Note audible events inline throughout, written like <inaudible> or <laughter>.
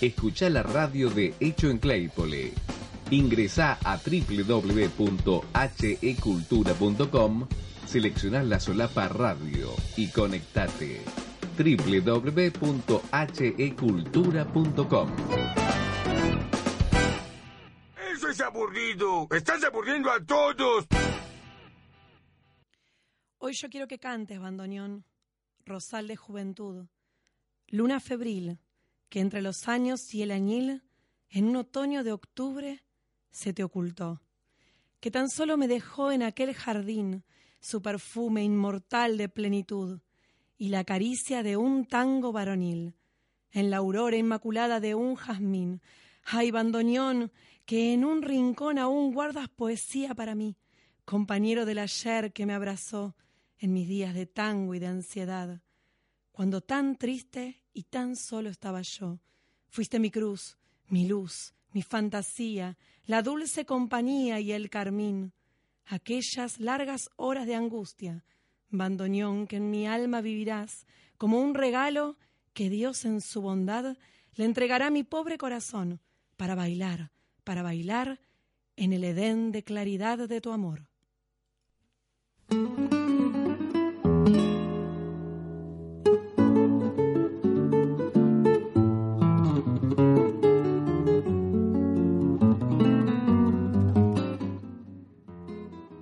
Escucha la radio de Hecho en Claypole. Ingresa a www.hecultura.com, selecciona la solapa radio y conectate www.hecultura.com. Eso es aburrido. Estás aburriendo a todos. Hoy yo quiero que cantes, bandoneón, rosal de juventud, luna febril, que entre los años y el añil, en un otoño de octubre, se te ocultó, que tan solo me dejó en aquel jardín su perfume inmortal de plenitud y la caricia de un tango varonil, en la aurora inmaculada de un jazmín. Ay, bandoneón, que en un rincón aún guardas poesía para mí, compañero del ayer que me abrazó en mis días de tango y de ansiedad, cuando tan triste y tan solo estaba yo. Fuiste mi cruz, mi luz, mi fantasía, la dulce compañía y el carmín, aquellas largas horas de angustia, bandoneón que en mi alma vivirás, como un regalo que Dios en su bondad le entregará a mi pobre corazón para bailar, para bailar en el Edén de claridad de tu amor.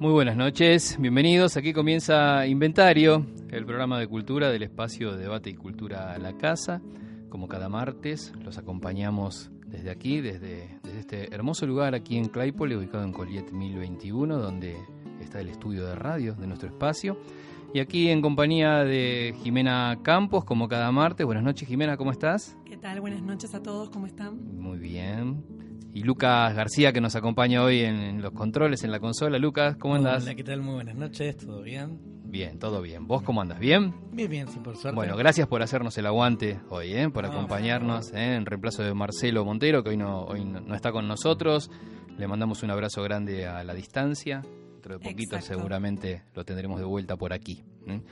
Muy buenas noches, bienvenidos. Aquí comienza Inventario, el programa de cultura del espacio de debate y cultura a la casa. Como cada martes, los acompañamos desde aquí, desde, desde este hermoso lugar aquí en Claypole, ubicado en Colliet 1021, donde está el estudio de radio de nuestro espacio. Y aquí en compañía de Jimena Campos, como cada martes. Buenas noches, Jimena, ¿cómo estás? ¿Qué tal? Buenas noches a todos, ¿cómo están? Muy bien. Y Lucas García, que nos acompaña hoy en, en los controles, en la consola. Lucas, ¿cómo andas? Hola, ¿qué tal? Muy buenas noches, ¿todo bien? Bien, todo bien. ¿Vos cómo andas? ¿Bien? Bien, bien, sí, por suerte. Bueno, gracias por hacernos el aguante hoy, ¿eh? por No, acompañarnos ¿eh? en reemplazo de Marcelo Montero, que hoy no, hoy no no está con nosotros. Le mandamos un abrazo grande a la distancia. Dentro de poquito Exacto. seguramente lo tendremos de vuelta por aquí. ¿eh?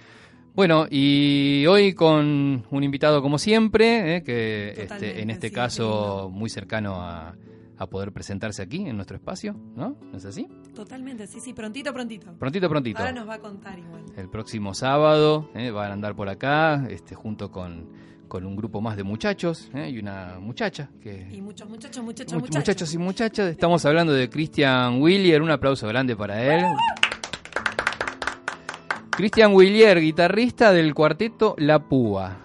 Bueno, y hoy con un invitado como siempre, ¿eh? que este, en este sí, caso muy cercano a, a poder presentarse aquí en nuestro espacio, ¿no? ¿No es así? Totalmente, sí, sí, prontito, prontito. Prontito, prontito. Ahora nos va a contar igual. El próximo sábado eh, van a andar por acá, este, junto con, con un grupo más de muchachos eh, y una muchacha. Que, Y muchos muchachos, muchachos, Mu- muchachos. muchachos y muchachas. Estamos hablando de Christian Willier. Un aplauso grande para él. Christian Willier, guitarrista del cuarteto La Púa.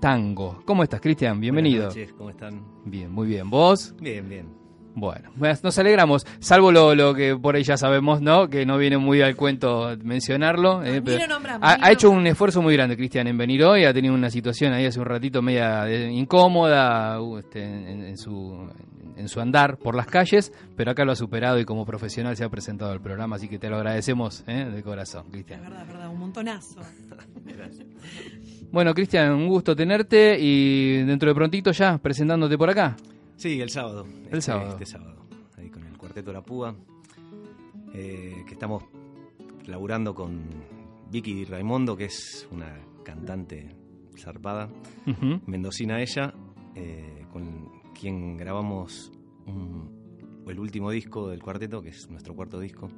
Tango. ¿Cómo estás, Cristian? Bienvenido. Buenas noches, ¿cómo están? Bien, muy bien. ¿Vos? Bien, bien. Bueno, nos alegramos, salvo lo, lo que por ahí ya sabemos, ¿no? Que no viene muy al cuento mencionarlo. eh, pero nombramos, ha, hecho un esfuerzo muy grande, Cristian, en venir hoy. Ha tenido una situación ahí hace un ratito media eh, incómoda uh, este, en, en su, en su andar por las calles, pero acá lo ha superado y como profesional se ha presentado al programa, así que te lo agradecemos ¿eh? de corazón, Cristian. verdad, verdad, un montonazo. Bueno, Cristian, un gusto tenerte y dentro de prontito ya presentándote por acá. Sí, el sábado. El este, sábado. Este sábado. Ahí con el Cuarteto La Púa. eh, que estamos laburando con Vicky Raimondo, que es una cantante zarpada. Mendocina ella, eh, con quien grabamos un- el último disco del cuarteto, que es nuestro cuarto disco,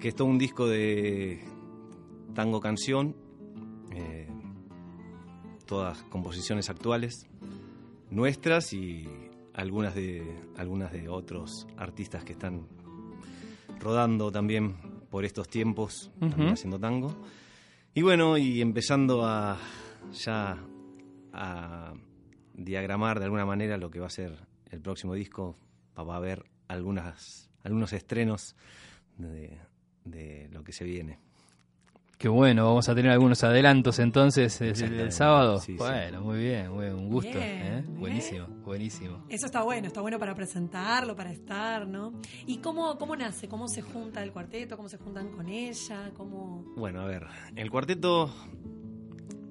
que es todo un disco de tango canción, eh, todas composiciones actuales, nuestras y algunas de, algunas de otros artistas que están rodando también por estos tiempos, también haciendo tango. Y bueno, y empezando a ya a diagramar de alguna manera lo que va a ser el próximo disco, va a haber algunas, algunos estrenos de, de lo que se viene. Qué bueno, vamos a tener algunos adelantos entonces el, sábado. sí, sí. bueno, muy bien, muy bien, un gusto. Bien, ¿eh? bien. Buenísimo, buenísimo. Eso está bueno, está bueno para presentarlo, para estar, ¿no? ¿Y cómo, cómo nace? ¿Cómo se junta el cuarteto? ¿Cómo se juntan con ella? ¿Cómo...? Bueno, a ver, el cuarteto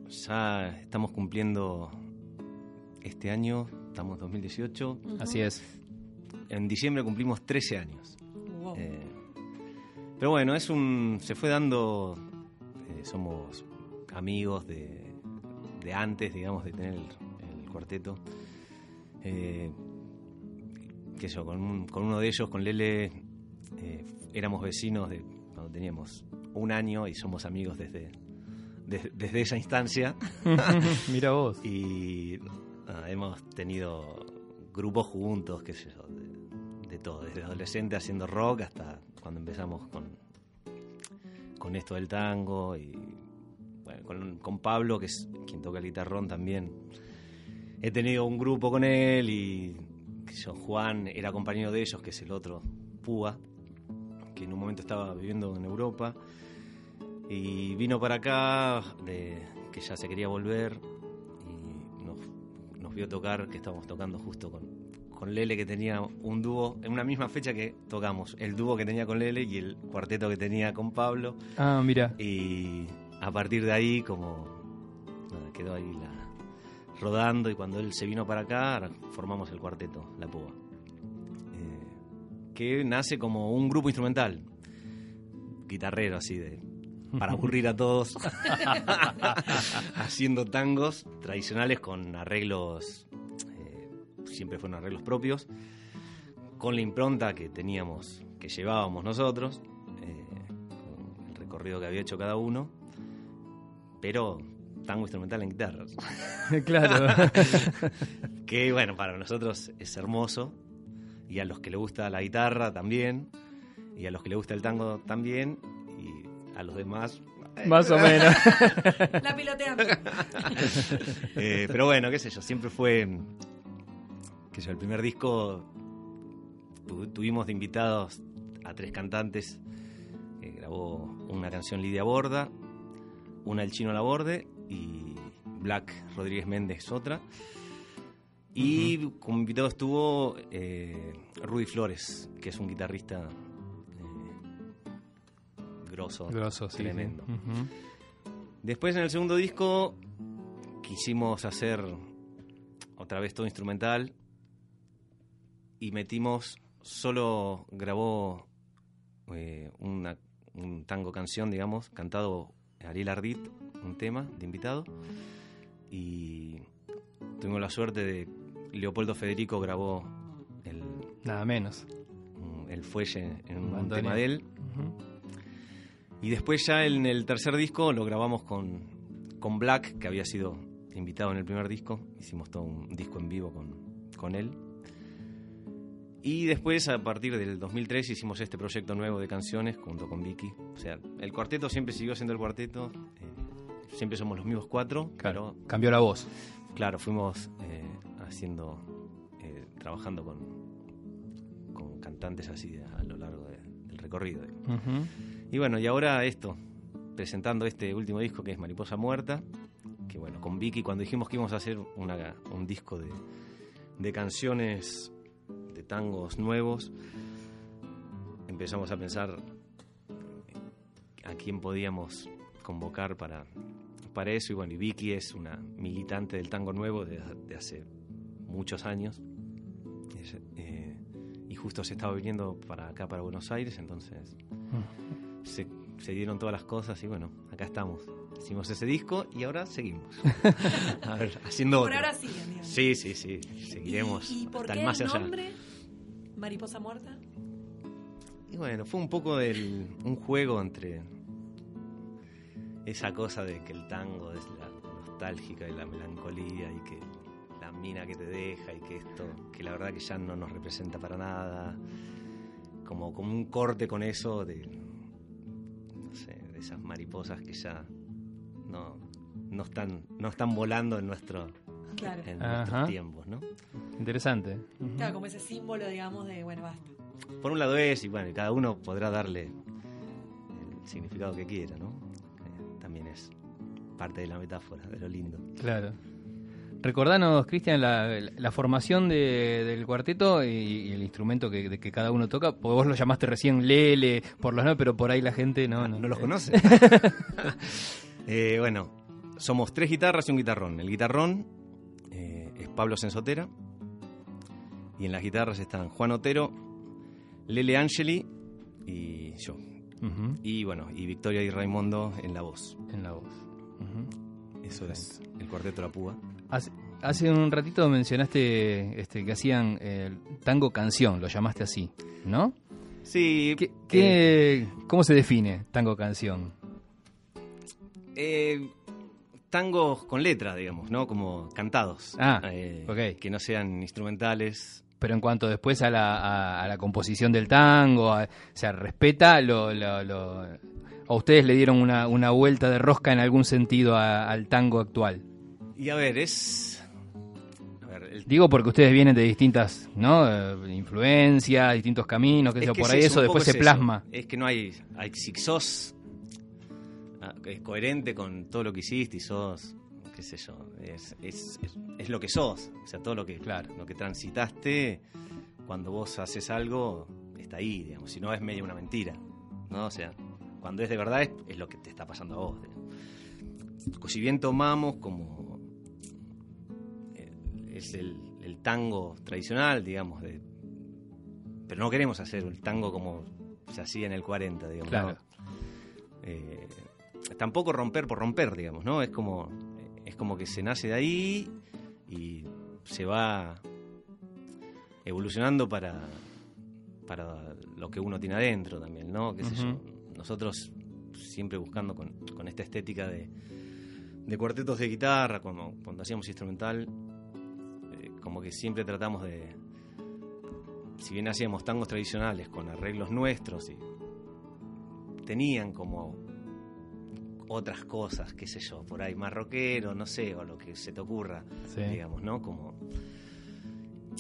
ya estamos cumpliendo este año, estamos en 2018, Ujú. Así es. en diciembre cumplimos 13 años. Wow. Eh, Pero bueno, es un. se fue dando. Somos amigos de, de antes, digamos, de tener el, el cuarteto. Eh, qué sé yo, con, un- con uno de ellos, con Lele, eh, éramos vecinos de cuando teníamos un año y somos amigos desde, desde, desde esa instancia. <laughs> <laughs> Mira vos. Y nada, hemos tenido grupos juntos, qué sé yo, de, de todo, desde adolescente haciendo rock hasta cuando empezamos con, con esto del tango y bueno, con, Pablo, que es quien toca el guitarrón también. He tenido un grupo con él y yo, Juan era compañero de ellos, que es el otro, Púa, que en un momento estaba viviendo en Europa y vino para acá, de, que ya se quería volver y nos vio tocar, que estábamos tocando justo con, con Lele, que tenía un dúo, en una misma fecha que tocamos, el dúo que tenía con Lele y el cuarteto que tenía con Pablo. Ah, mira. Y a partir de ahí, como nada, quedó ahí la, rodando y cuando él se vino para acá, formamos el cuarteto, La Púa. Eh, que nace como un grupo instrumental, guitarrero así de para aburrir a todos, <laughs> <laughs> haciendo tangos tradicionales con arreglos, siempre fueron arreglos propios, con la impronta que teníamos, que llevábamos nosotros, eh, con el recorrido que había hecho cada uno, pero tango instrumental en guitarras. <laughs> claro. <laughs> que bueno, para nosotros es hermoso, y a los que le gusta la guitarra también, y a los que le gusta el tango también, y a los demás Más o menos. <laughs> La piloteando. Eh, pero bueno, qué sé yo, siempre fue. Que yo, el primer disco tu- tuvimos de invitados a tres cantantes. que grabó una canción Lidia Borda, una El Chino Laborde y Black Rodríguez Méndez otra. Y como invitado estuvo eh, Rudy Flores, que es un guitarrista eh, grosso, Grosso, sí, sí. tremendo. Después en el segundo disco quisimos hacer otra vez todo instrumental y metimos, solo grabó eh, una, un tango canción, digamos, cantado Ariel Ardit, un tema de invitado. Y tuvimos la suerte de Leopoldo Federico grabó el, Nada menos. el fuelle en un tema de él. Y después ya en el tercer disco lo grabamos con, con Black, que había sido invitado en el primer disco. Hicimos todo un disco en vivo con, con él. Y después, a partir del 2003, hicimos este proyecto nuevo de canciones junto con Vicky. O sea, el cuarteto siempre siguió siendo el cuarteto. eh, siempre somos los mismos cuatro. Claro. Pero, Cambió la voz. claro, fuimos eh, haciendo, eh, trabajando con, con cantantes así a lo largo de- del recorrido. Y bueno, y ahora esto, presentando este último disco que es Mariposa Muerta, que bueno, con Vicky cuando dijimos que íbamos a hacer una- un disco de, de canciones, de tangos nuevos, empezamos a pensar a quién podíamos convocar para, para eso. Y bueno, y Vicky es una militante del tango nuevo de, de hace muchos años. Es, eh, y justo se estaba viniendo para acá, para Buenos Aires, entonces se, se dieron todas las cosas y bueno, acá estamos. Hicimos ese disco y ahora seguimos. <laughs> A ver, haciendo Por otro. ahora sí, amigo. Sí, sí, sí. Seguiremos ¿Y, y por hasta qué el más el allá. Mariposa muerta. Y bueno, fue un poco del, un juego entre esa cosa de que el tango es la nostálgica y la melancolía y que la mina que te deja y que esto, que la verdad que ya no nos representa para nada. Como, como un corte con eso de, no sé, de esas mariposas que ya no, no, están, no están volando en, nuestro, Claro. en Ajá. nuestros tiempos, ¿no? Interesante. Claro, como ese símbolo, digamos, de bueno, basta. Por un lado es, y bueno, y cada uno podrá darle el significado que quiera, ¿no? Eh, también es parte de la metáfora, de lo lindo. Claro. Recordanos, Cristian, la, la formación de- del cuarteto y, y el instrumento que, de que cada uno toca. Porque vos lo llamaste recién Lele, por los no, pero por ahí la gente no. ¿No los conoce? <laughs> Eh, bueno, somos tres guitarras y un guitarrón. El guitarrón Pablo Sensotera. Y en las guitarras están Juan Otero, Lele Angeli y yo. Y bueno, y Victoria y Raimundo en la voz. En la voz. Eso es el cuarteto La Púa. Hace, hace un ratito mencionaste este, que hacían el tango canción, lo llamaste así, ¿no? Sí. ¿Qué, qué- ¿Cómo se define tango canción? eh, tangos con letra, digamos, ¿no? Como cantados. Ah, Eh, ok. Que no sean instrumentales. Pero en cuanto después a la, a, a la composición del tango, a- o sea, respeta lo, lo- lo- ¿O ustedes le dieron una, una vuelta de rosca en algún sentido a- al tango actual? Y a ver, es... A ver, el Digo porque ustedes vienen de distintas ¿no? Eh, influencias, distintos caminos, sé Es que por ahí eso, después se plasma. Es que no hay, hay si sos es coherente con todo lo que hiciste y sos, qué sé yo, es, es, es- es lo que sos. O sea, todo lo que, Claro. lo que transitaste, cuando vos haces algo, está ahí, digamos. Si no, es medio una mentira. ¿no? O sea, cuando es de verdad, es, es lo que te está pasando a vos. digamos. Si bien tomamos como eh, es el, el tango tradicional, digamos, de, pero no queremos hacer el tango como se hacía en el 40, digamos. Claro. ¿no? Eh, tampoco romper por romper, digamos, ¿no? Es como, es como que se nace de ahí y se va evolucionando para, para lo que uno tiene adentro también, ¿no? ¿Qué sé yo? Nosotros siempre buscando con, con esta estética de, de cuartetos de guitarra, cuando hacíamos instrumental, eh, como que siempre tratamos de, si bien hacíamos tangos tradicionales con arreglos nuestros y tenían como otras cosas, qué sé yo, por ahí más rockero, no sé, o lo que se te ocurra, Sí. digamos, ¿no? Como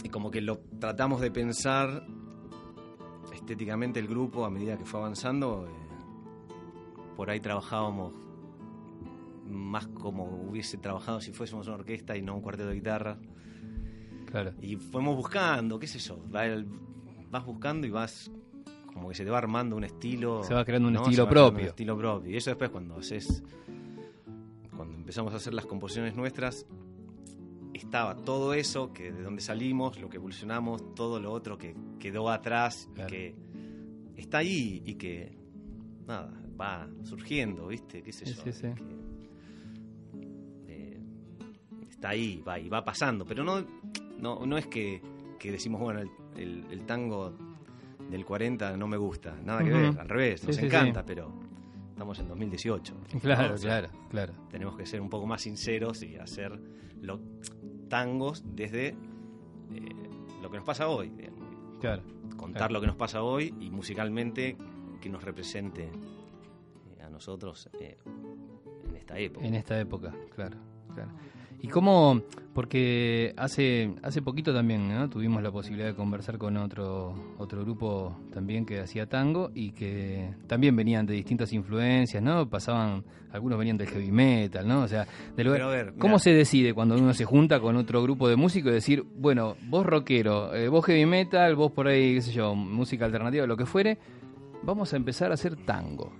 y como que lo tratamos de pensar estéticamente el grupo a medida que fue avanzando, eh, por ahí trabajábamos más como hubiese trabajado si fuésemos una orquesta y no un cuarteto de guitarra. Claro. Y fuimos buscando, qué sé yo, vas buscando y vas como que se te va armando un estilo. Se va creando un ¿no? estilo propio. Un estilo propio. Y eso después cuando haces, cuando empezamos a hacer las composiciones nuestras, estaba todo eso, que de donde salimos, lo que evolucionamos, todo lo otro que quedó atrás, y que está ahí y que, nada, va surgiendo, ¿viste? ¿Qué sé Sí, yo? sí, sí. que, eh, está ahí, va y va pasando, pero no, no, no es que, que decimos, bueno, el, el- el tango del 40 no me gusta, nada que ver, al revés, nos sí, encanta, sí. pero estamos en 2018. ¿no? Claro, O sea, claro, claro. Tenemos que ser un poco más sinceros y hacer lo- tangos desde eh, lo que nos pasa hoy, digamos, claro. contar Claro. lo que nos pasa hoy y musicalmente que nos represente eh, a nosotros eh, en esta época. En esta época, claro, claro. ¿Y cómo? Porque hace hace poquito también ¿no? tuvimos la posibilidad de conversar con otro otro grupo también que hacía tango y que también venían de distintas influencias, ¿no? Pasaban, algunos venían del heavy metal, ¿no? O sea, del lugar- ver, ¿cómo se decide cuando uno se junta con otro grupo de músicos y decir, bueno, vos rockero, eh, vos heavy metal, vos por ahí, qué sé yo, música alternativa, lo que fuere, vamos a empezar a hacer tango?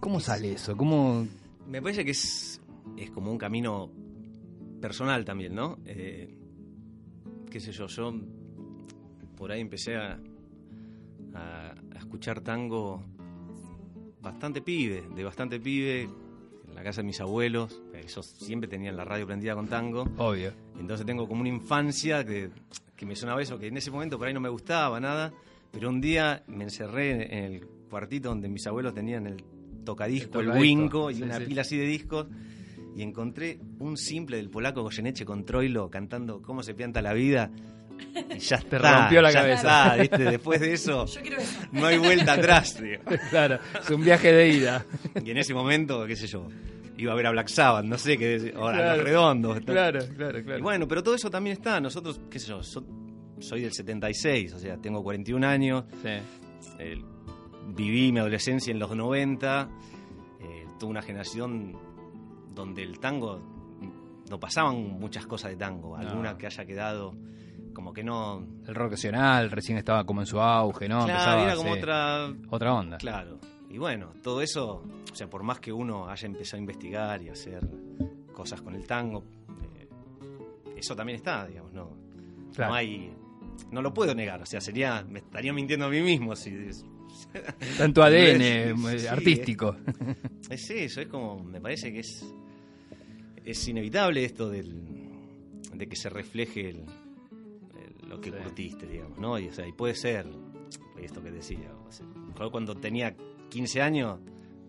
¿Cómo sale eso? ¿Cómo, Me parece que es, es como un camino personal también, ¿no? Eh, qué sé yo, yo por ahí empecé a, a- a escuchar tango bastante pibe, de bastante pibe, en la casa de mis abuelos, ellos siempre tenían la radio prendida con tango, Obvio. entonces tengo como una infancia que, que me sonaba eso, que en ese momento por ahí no me gustaba nada, pero un día me encerré en el cuartito donde mis abuelos tenían el tocadisco, El winco y sí, una sí. pila así de discos y encontré un simple del polaco Goyeneche con Troilo cantando Cómo se pianta la vida y ya <laughs> Te está, rompió la ya cabeza. está, ¿viste? Después de eso Yo quiero eso. no hay vuelta atrás. tío. <laughs> Claro, es un viaje de ida. Y en ese momento, qué sé yo, iba a ver a Black Sabbath, no sé qué, ahora Claro. Los Redondos. Claro, claro, Y claro. bueno, pero todo eso también está. Nosotros, qué sé yo, so- soy del 76, o sea, tengo 41 años, Sí. eh, viví mi adolescencia en los 90, eh, tuve una generación donde el tango, no pasaban muchas cosas de tango, alguna que haya quedado como que no... El rock nacional recién estaba como en su auge, ¿no? claro, Empezaba, era como otra... otra onda. Claro. Y bueno, todo eso, o sea, por más que uno haya empezado a investigar y a hacer cosas con el tango, eh, eso también está, digamos, no, Claro. no hay, no lo puedo negar, o sea, sería, me estaría mintiendo a mí mismo si, <laughs> Tanto ADN eh, sí, artístico. <laughs> Es eso, es como, me parece que es, es inevitable esto del, de que se refleje el- el- lo que Sí. curtiste, digamos, ¿no? Y, o sea, y puede ser esto que decía. o sea, cuando tenía 15 años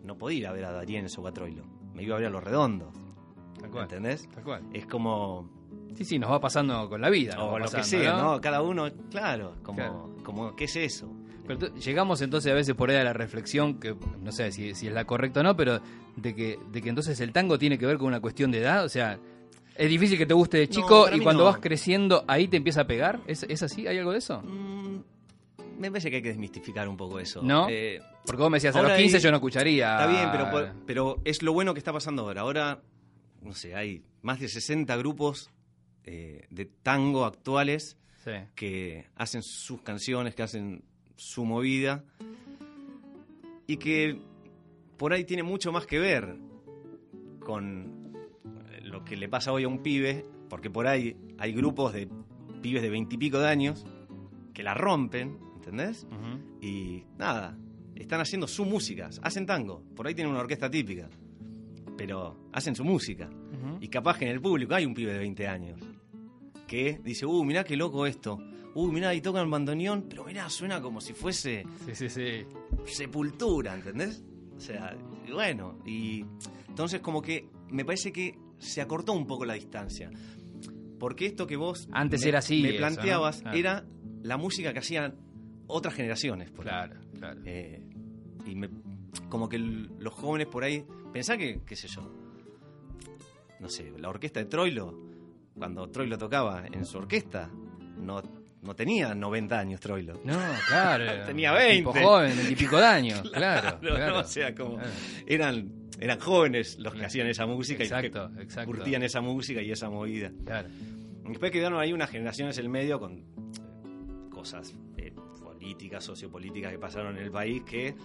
no podía ir a ver a Darien Sogatroilo, me iba a ver a Los Redondos, Tal cual. ¿entendés? Tal cual. Es como, Sí, sí, nos va pasando con la vida. o lo que sea, ¿no? ¿no? Cada uno, claro, como, Claro. como ¿qué es eso? Pero llegamos entonces a veces por ahí a la reflexión, que no sé si, si es la correcta o no, pero de que, de que entonces el tango tiene que ver con una cuestión de edad. O sea, es difícil que te guste de chico y cuando no. vas creciendo ahí te empieza a pegar. ¿Es, es así? ¿Hay algo de eso? Mm, me parece que hay que desmistificar un poco eso. ¿No? Eh, Porque vos me decías, a los 15 hay- yo no escucharía. Está bien, pero, por- pero es lo bueno que está pasando ahora. Ahora, no sé, hay más de 60 grupos eh, de tango actuales Sí. que hacen sus canciones, que hacen su movida y que por ahí tiene mucho más que ver con lo que le pasa hoy a un pibe, porque por ahí hay grupos de pibes de veintipico de años que la rompen, ¿entendés? Y nada, están haciendo su música, hacen tango, por ahí tienen una orquesta típica, pero hacen su música. Y capaz que en el público hay un pibe de 20 años que dice, uh, mirá qué loco esto, uh, mirá, ahí tocan bandoneón, pero mirá, suena como si fuese Sí, sí, sí. sepultura, ¿entendés? O sea, y bueno, y entonces como que me parece que se acortó un poco la distancia. Porque esto que vos Antes me- era así me eso, planteabas ¿no? Claro. era la música que hacían otras generaciones. por ahí. Claro, claro. Eh, y me, como que el- los jóvenes por ahí, pensá que, qué sé yo, no sé, la orquesta de Troilo, cuando Troilo tocaba en su orquesta, no, no tenía 90 años Troilo. No, claro. <laughs> Tenía Tipo 20. joven, veintipico de años. <laughs> Claro, Claro, claro. ¿no? O sea, como Claro. eran, eran jóvenes los que hacían esa música Exacto, y que exacto. curtían esa música y esa movida. Claro. Después quedaron ahí unas generaciones en el medio con eh, cosas eh, políticas, sociopolíticas que pasaron en el país que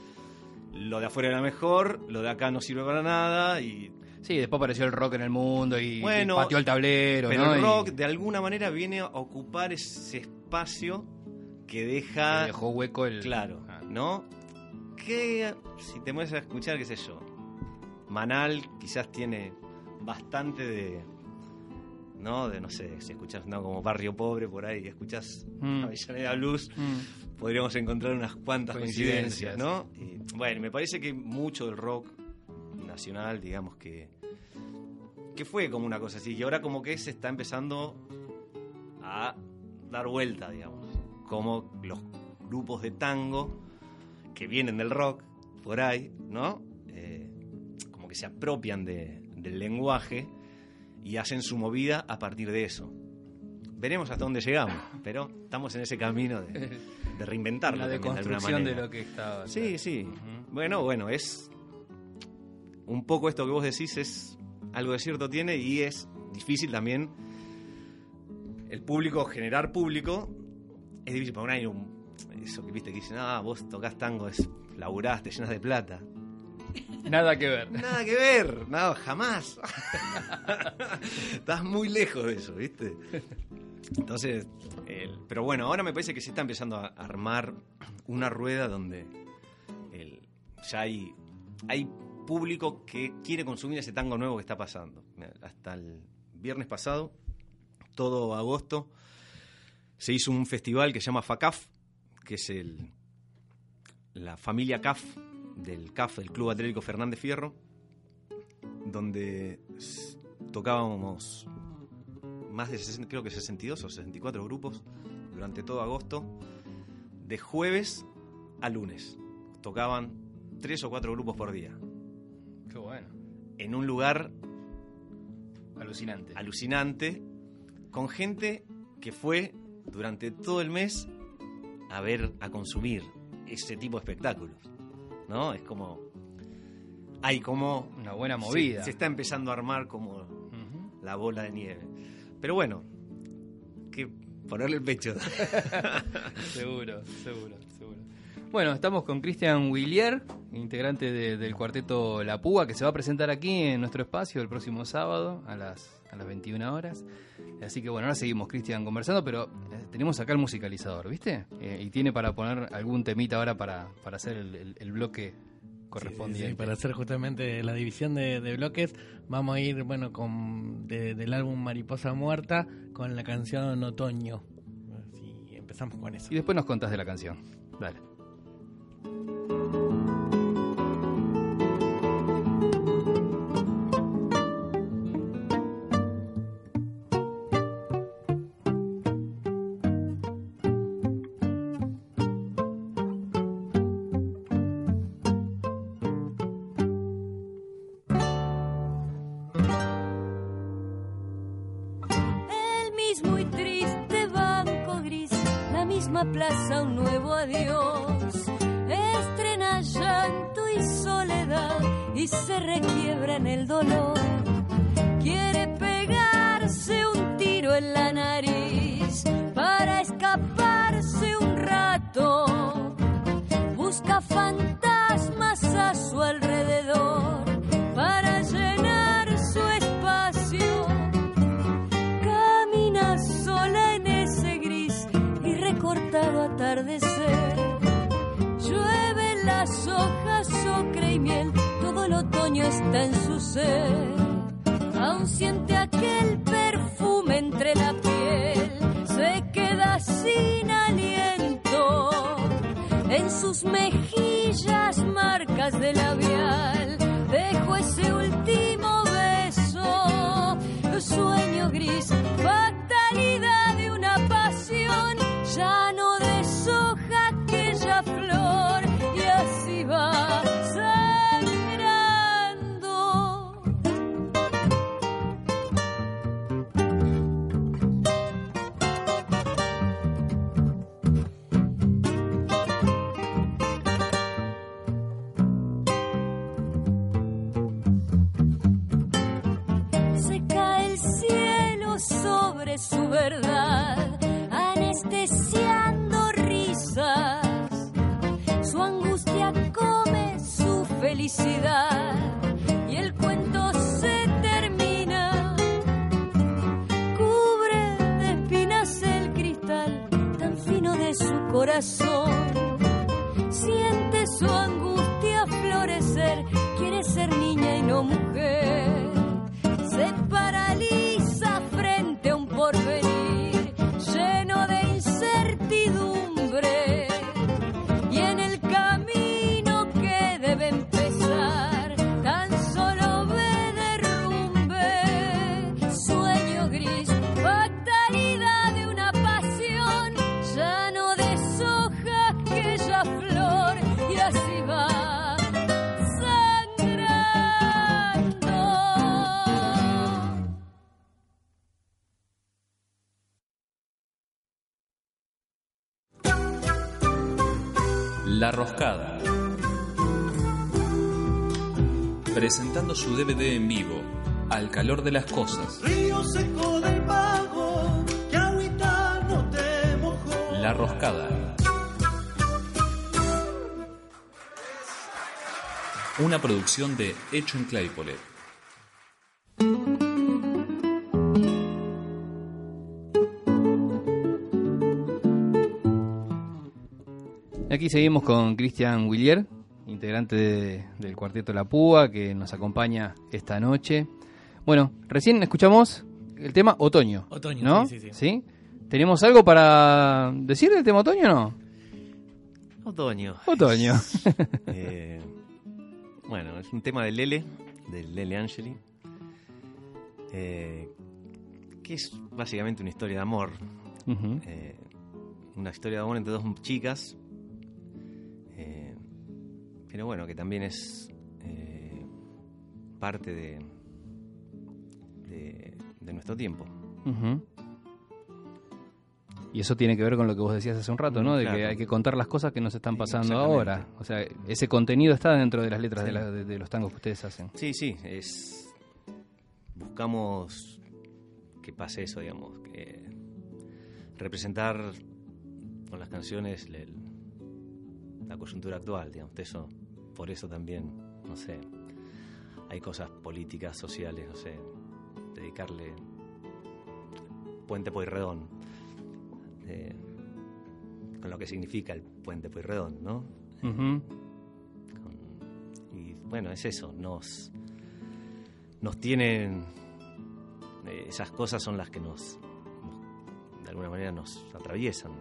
lo de afuera era mejor, lo de acá no sirve para nada y Sí, después apareció el rock en el mundo y, Bueno, y pateó el tablero, pero ¿no? el Y rock de alguna manera viene a ocupar ese espacio que deja que dejó hueco el... claro, Ah. ¿no? Que si te mueves a escuchar, qué sé yo, Manal quizás tiene bastante de ¿no? De no sé, si escuchas no como barrio pobre por ahí, escuchas Mm. Avellaneda Blues, Mm. podríamos encontrar unas cuantas Coincidencias. coincidencias, ¿no? Y, bueno, me parece que mucho del rock nacional, digamos que que fue como una cosa así y ahora como que se está empezando a dar vuelta, digamos, como los grupos de tango que vienen del rock por ahí, ¿no? Eh, como que se apropian de- del lenguaje y hacen su movida a partir de eso. Veremos hasta dónde llegamos, pero estamos en ese camino de, de reinventarlo La de deconstrucción de lo que estaba. Sí, claro. sí. Bueno, bueno, es un poco esto que vos decís es algo de cierto tiene y es difícil también el público generar público es difícil hay un eso que viste que dicen ah vos tocas tango es laburás te llenas de plata <laughs> Nada que ver. nada que ver nada jamás. <laughs> Estás muy lejos de eso viste entonces el- pero bueno ahora me parece que se está empezando a armar una rueda donde el- ya hay hay público que quiere consumir ese tango nuevo que está pasando. Hasta el viernes pasado todo agosto se hizo un festival que se llama FACAF que es el la familia CAF del CAF, del Club Atlético Fernández Fierro, donde tocábamos más de 60, creo que 62 o 64 grupos durante todo agosto, de jueves a lunes. Tocaban tres o cuatro grupos por día, Qué bueno. en un lugar Alucinante. alucinante, con gente que fue durante todo el mes a ver, a consumir ese tipo de espectáculos. ¿No? Es como. Hay como. Una buena movida. Se, está empezando a armar como la bola de nieve. Pero bueno, que ponerle el pecho. <laughs> Seguro, seguro, seguro. Bueno, estamos con Cristian Willier, integrante de- del cuarteto La Púa, que se va a presentar aquí en nuestro espacio el próximo sábado a las, a las 21 horas. Así que bueno, ahora seguimos, Cristian, conversando, pero eh, tenemos acá el musicalizador, ¿viste? Eh, y tiene para poner algún temita ahora para, para hacer el, el- el bloque correspondiente. Sí, sí, para hacer justamente la división de, de bloques, vamos a ir, bueno, con de- del álbum Mariposa Muerta con la canción Otoño. Así empezamos con eso. Y después nos contás de la canción. Dale. La Roscada. Presentando su DVD en vivo, Al calor de las cosas. Río seco del pago, que agüita no te mojó. La Roscada. Una producción de Hecho en Claypole. Aquí seguimos con Cristian Willier, integrante de- del cuarteto La Púa, que nos acompaña esta noche. Bueno, recién escuchamos el tema Otoño. Otoño, ¿no? sí, sí, sí. ¿Tenemos algo para decir del tema Otoño o no? Otoño. Otoño. <laughs> Eh, bueno, es un tema de Lele, de Lele Angeli, eh, que es básicamente una historia de amor. Eh, una historia de amor entre dos chicas, pero bueno, que también es eh, parte de, de, de nuestro tiempo. Y eso tiene que ver con lo que vos decías hace un rato, ¿no? De que hay que contar las cosas que nos están Sí, pasando ahora. O sea, ese contenido está dentro de las letras de, Sí. la- de- de los tangos que ustedes hacen. Sí, sí, es buscamos que pase eso, digamos, que representar con las canciones el, la coyuntura actual, digamos. Eso, por eso también, no sé, hay cosas políticas, sociales, no sé, dedicarle Puente Pueyrredón, eh, con lo que significa el Puente Pueyrredón, ¿no? Con- y bueno, es eso, nos, nos tienen, eh, esas cosas son las que nos, nos- de alguna manera nos atraviesan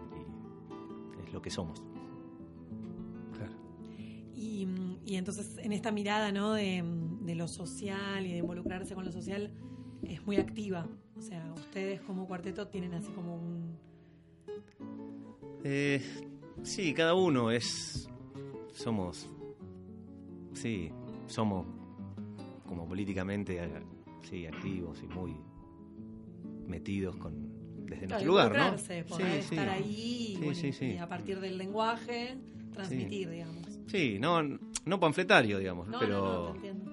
y es lo que somos. Y, y entonces en esta mirada ¿no? de, de lo social y de involucrarse con lo social es muy activa. O sea, ustedes como cuarteto tienen así como un... Eh, sí, cada uno es. Somos. Sí, somos como políticamente eh, sí, activos y muy metidos con desde Claro, nuestro lugar, ¿no? poder Sí, sí. estar ahí y, Sí, bueno, sí. y a partir del lenguaje transmitir, digamos. Sí, no, no panfletario, digamos, No, pero. no, no, entiendo.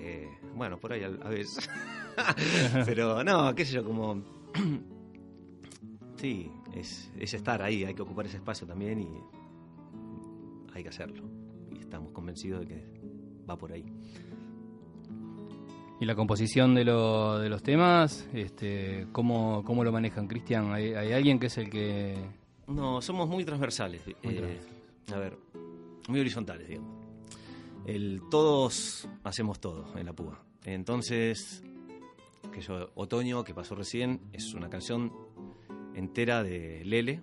eh, bueno, por ahí a, a veces. <laughs> pero no, qué sé yo, como. <clears throat> sí, es, es estar ahí, hay que ocupar ese espacio también y hay que hacerlo. Y estamos convencidos de que va por ahí. Y la composición de, lo- de los temas, este, ¿cómo, cómo lo manejan, Cristian? ¿Hay, hay alguien que es el que...? No, somos muy transversales. Muy eh, transversales. A ver, muy horizontales, digamos. Todos hacemos todo en la púa. Entonces, que yo, Otoño, que pasó recién, es una canción entera de Lele,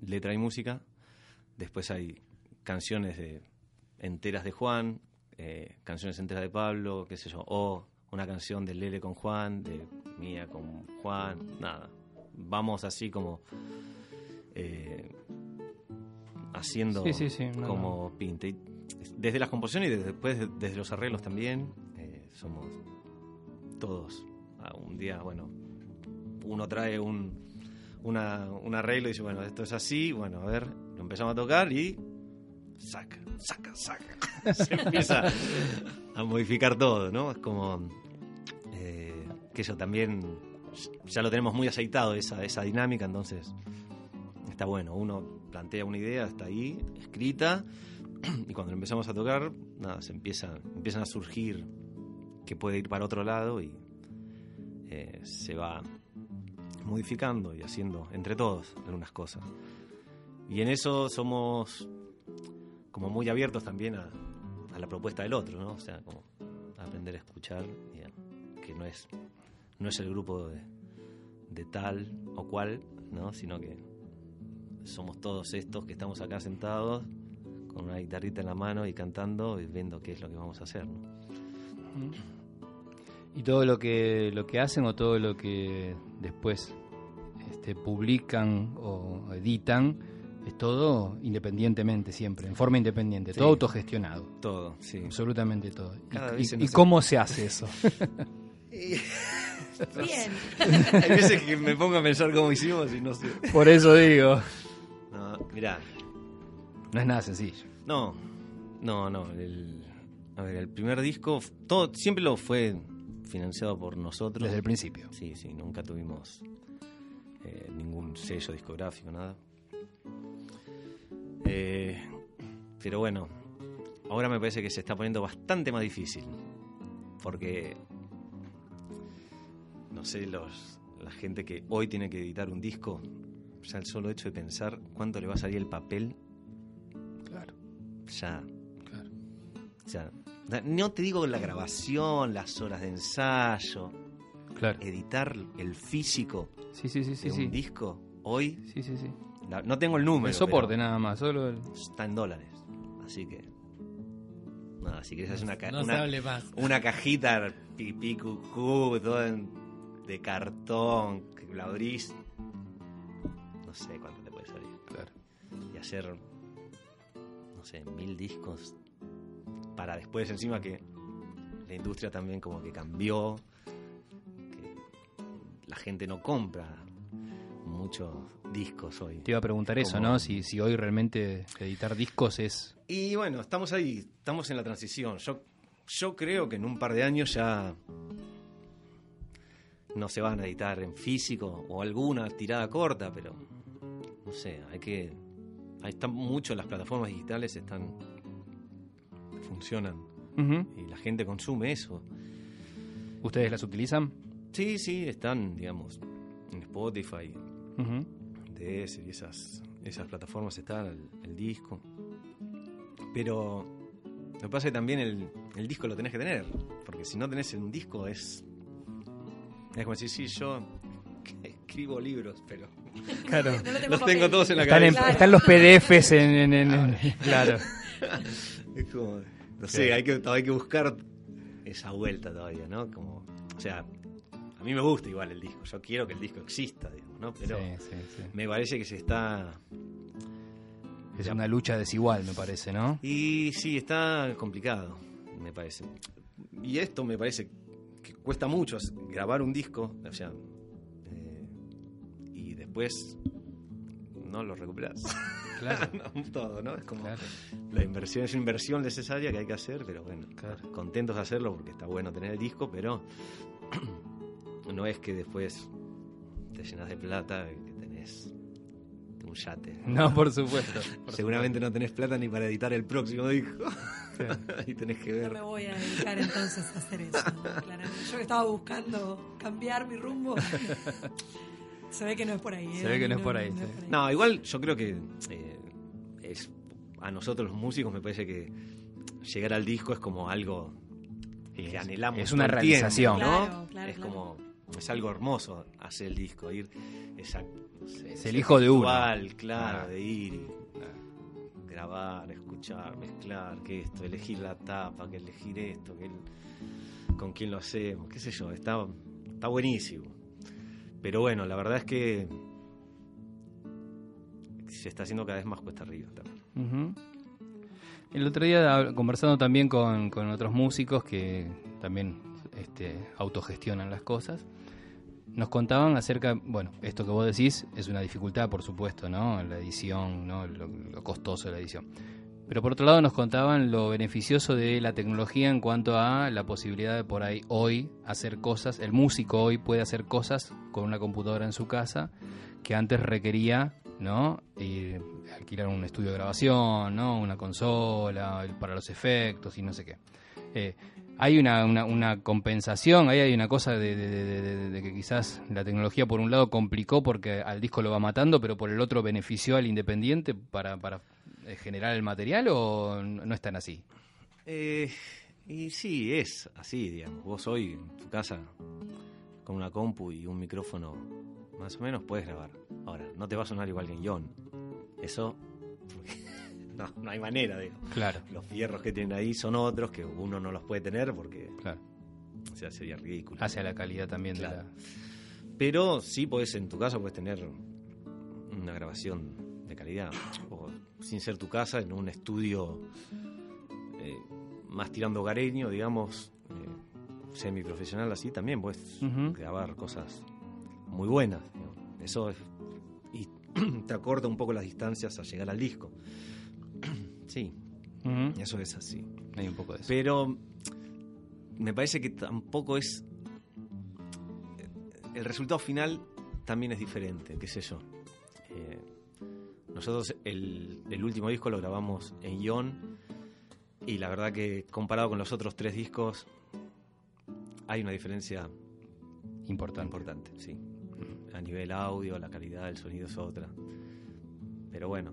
letra y música. Después hay canciones de, enteras de Juan, eh, canciones enteras de Pablo, qué sé yo, o una canción de Lele con Juan, de mía con Juan, nada. Vamos así como eh, haciendo Sí, sí, sí, no, como pinte. Y Desde las composiciones y desde- después de- desde los arreglos también, eh, somos todos. Ah, un día, bueno, uno trae un, una- un arreglo y dice, bueno, esto es así, bueno, a ver, lo empezamos a tocar y saca, saca, saca. <laughs> Se empieza a modificar todo, ¿no? Es como eh, que eso también ya lo tenemos muy aceitado, esa, esa dinámica, entonces está bueno. Uno plantea una idea, está ahí, escrita, <clears throat> y cuando empezamos a tocar, nada, se empieza, empiezan a surgir que puede ir para otro lado y eh, se va modificando y haciendo entre todos algunas cosas. Y en eso somos como muy abiertos también a, la propuesta del otro, ¿no? O sea, como aprender a escuchar, que no es, no es el grupo de, de tal o cual, ¿no? Sino que somos todos estos que estamos acá sentados con una guitarrita en la mano y cantando y viendo qué es lo que vamos a hacer, ¿no? ¿Y todo lo que, lo que hacen o todo lo que después este, publican o editan es todo independientemente siempre, en forma independiente, Sí. todo autogestionado? Todo, sí. Absolutamente todo. ¿Y- Cada ¿Y, vez se y nos- cómo se hace eso? <laughs> Bien. <laughs> Hay veces que me pongo a pensar cómo hicimos y no sé. Por eso digo, mirá, no es nada sencillo. no, no, no. El, a ver, el primer disco, todo siempre lo fue financiado por nosotros. Desde el principio. Sí, sí, nunca tuvimos eh, ningún sello discográfico, nada. Eh, pero bueno, ahora me parece que se está poniendo bastante más difícil. Porque, no sé, los, la gente que hoy tiene que editar un disco, ya el solo hecho de pensar cuánto le va a salir el papel, Claro, ya claro. ya. No te digo la grabación, las horas de ensayo, Claro. editar el físico Sí, sí, sí, sí. de sí. un disco hoy, Sí, sí, sí. la- no tengo el número. El soporte nada más, solo el... Está en dólares, así que. Nada, si quieres hacer una, ca- No se una, hable más. una cajita pipí cucú, todo en- de cartón, que la abrís, no sé cuánto te puede salir. Claro. y hacer, no sé, mil discos para después encima que la industria también como que cambió, que la gente no compra muchos discos hoy. Te iba a preguntar eso, ¿no? Si, si hoy realmente editar discos es... Y bueno, estamos ahí, estamos en la transición. Yo, yo creo que en un par de años ya no se van a editar en físico o alguna tirada corta, pero no sé, hay que ahí están mucho las plataformas digitales están funcionan y la gente consume eso. ¿Ustedes las utilizan? Sí, sí, están, digamos, en Spotify, Ujú. DS y esas, esas plataformas está el, el disco. Pero lo que pasa es que también el, el disco lo tenés que tener, porque si no tenés un disco es... Es como decir, sí, yo <laughs> escribo libros, pero <laughs> Claro. No lo tengo los en tengo todos en la Están, en- cabeza. están los PDFs en... en- en- en- claro. <laughs> Es como, no sé, hay que, hay que buscar esa vuelta todavía, ¿no? Como, o sea, a mí me gusta igual el disco, yo quiero que el disco exista, digamos, ¿no? Pero Sí, sí, sí. me parece que se está... Es una lucha desigual, me parece, ¿no? Y sí, está complicado, me parece. Y esto me parece que cuesta mucho grabar un disco, o sea, después no lo recuperas. <laughs> Claro. <laughs> No, todo, ¿no? Es como Claro. la inversión es una inversión necesaria que hay que hacer, pero bueno, Claro. contentos de hacerlo porque está bueno tener el disco, pero <clears throat> no es que después te llenas de plata y que tenés un yate. <laughs> No, por supuesto. por Seguramente no tenés plata ni para editar el próximo disco. y tenés que No ver. me voy a dedicar entonces a hacer eso. claramente. Yo que estaba buscando cambiar mi rumbo. Se ve que no es por ahí. ¿eh? Se ve que no es por ahí, sí. No, igual yo creo que eh, es a nosotros los músicos me parece que llegar al disco es como algo que Es- anhelamos. es una el tiempo, realización. ¿no? Claro, claro, es claro. como es algo hermoso hacer el disco, ir esa, no sé, Es el hijo de uno. claro, Ah. de ir y grabar, escuchar, mezclar, que esto, elegir la tapa, que elegir esto, que el- con quién lo hacemos, qué sé yo, está, está buenísimo. Pero bueno, la verdad es que se está haciendo cada vez más cuesta arriba también. El otro día conversando también con, con otros músicos que también este, autogestionan las cosas, nos contaban acerca, bueno, esto que vos decís es una dificultad, por supuesto, ¿no? La edición, ¿no? Lo, lo costoso de la edición. Pero por otro lado nos contaban lo beneficioso de la tecnología en cuanto a la posibilidad de por ahí hoy hacer cosas, el músico hoy puede hacer cosas con una computadora en su casa que antes requería, ¿no? Y alquilar un estudio de grabación, ¿no? Una consola para los efectos y no sé qué. Eh, hay una, una, compensación, ahí hay una cosa de, de- que quizás la tecnología por un lado complicó porque al disco lo va matando, pero por el otro benefició al independiente para, para generar el material o no es tan así. Eh, y sí, es así, digamos. Vos hoy en tu casa, con una compu y un micrófono, más o menos puedes grabar. Ahora, no te va a sonar igual que en John. Eso, <laughs> no, no hay manera, digo. Claro, Los fierros que tienen ahí son otros que uno no los puede tener porque claro. o sea, sería ridículo. Hacia la calidad también Claro. de la... Pero sí podés, en tu casa puedes tener una grabación de calidad. Sin ser tu casa, en un estudio eh, más tirando hogareño, digamos, eh, semiprofesional así, también puedes grabar cosas muy buenas. Eso es, y <clears throat> te acorta un poco las distancias a llegar al disco. <clears throat> sí, eso es así. Hay un poco de eso. Pero me parece que tampoco es. El resultado final también es diferente, qué sé yo. Eh, nosotros el, el último disco lo grabamos en Ion y la verdad que comparado con los otros tres discos hay una diferencia Importante. importante, sí. A nivel audio, la calidad del sonido es otra. Pero bueno,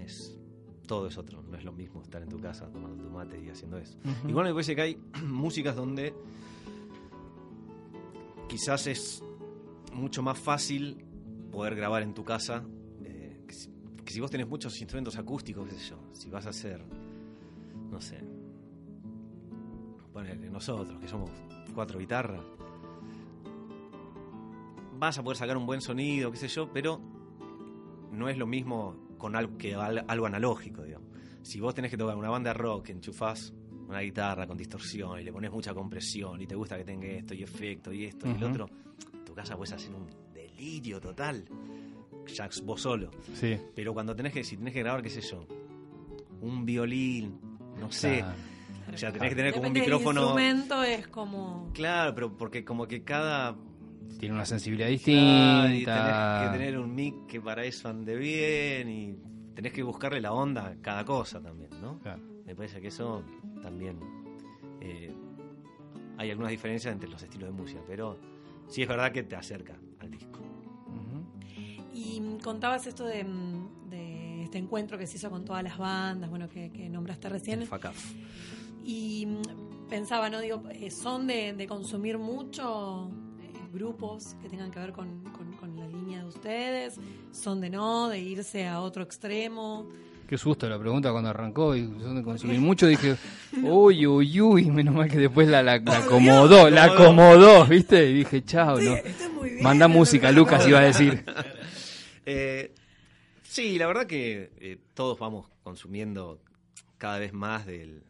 es todo es otro, no es lo mismo estar en tu casa tomando tu mate y haciendo eso. Igual me parece que hay músicas donde quizás es mucho más fácil poder grabar en tu casa. Que, si, vos tenés muchos instrumentos acústicos, qué sé yo, si vas a hacer, no sé, ponele, nosotros que somos cuatro guitarras, vas a poder sacar un buen sonido, qué sé yo, pero no es lo mismo con algo que al- algo analógico, digamos. Si vos tenés que tocar una banda de rock, enchufás una guitarra con distorsión y le pones mucha compresión y te gusta que tenga esto y efecto y esto y el otro, en tu casa puedes hacer un delirio total, ya vos solo. Sí. Pero cuando tenés que, si tenés que grabar, qué sé yo, un violín, no sé, Claro. o sea, tenés que tener como un micrófono... instrumento es como... Claro, pero porque como que cada Tiene una sensibilidad Claro, y distinta. tenés que tener un mic que para eso ande bien y tenés que buscarle la onda a cada cosa también, ¿no? Claro. Me parece que eso también eh, hay algunas diferencias entre los estilos de música, pero sí es verdad que te acerca al disco. Y contabas esto de, mm, de este encuentro que se hizo con todas las bandas, bueno, que, que nombraste recién. El FACAF. Y mm, pensaba, ¿no? Digo, eh, ¿son de, de consumir mucho eh, grupos que tengan que ver con, con- con la línea de ustedes? ¿Son de no, de irse a otro extremo? Qué susto la pregunta cuando arrancó y son de consumir mucho. Dije, <laughs> uy, uy, uy. Menos mal que después la, la, la <laughs> acomodó, la acomodó, ¿viste? Y dije, chao, ¿no? Manda música, Lucas iba a decir. <laughs> Eh, sí, la verdad que eh, todos vamos consumiendo cada vez más del,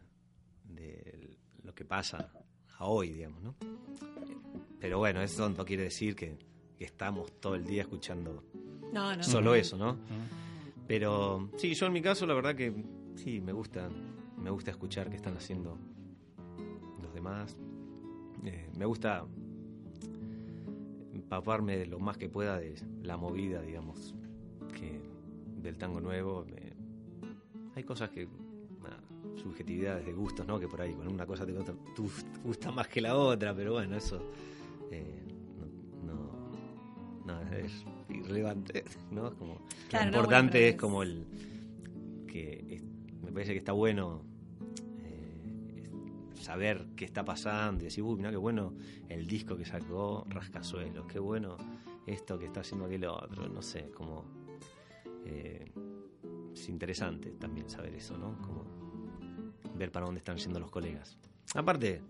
de lo que pasa a hoy, digamos, ¿no? Pero bueno, eso no quiere decir que, que estamos todo el día escuchando No, no. solo eso, ¿no? Pero sí, yo en mi caso la verdad que sí, me gusta, me gusta escuchar qué están haciendo los demás. Eh, me gusta empaparme de lo más que pueda de la movida, digamos, que del tango nuevo. Me- hay cosas que, nada, subjetividades de gustos, ¿no? Que por ahí con una cosa te gusta, gusta más que la otra, pero bueno, eso eh, no, no, no, es irrelevante, ¿no? Es como, Claro, lo no, importante bueno, es como el que es- me parece que está bueno saber qué está pasando y decir, uy, mira qué bueno el disco que sacó Rascasuelos, qué bueno esto que está haciendo aquel otro, no sé, como eh, es interesante también saber eso, ¿no? Como ver para dónde están yendo los colegas. Aparte,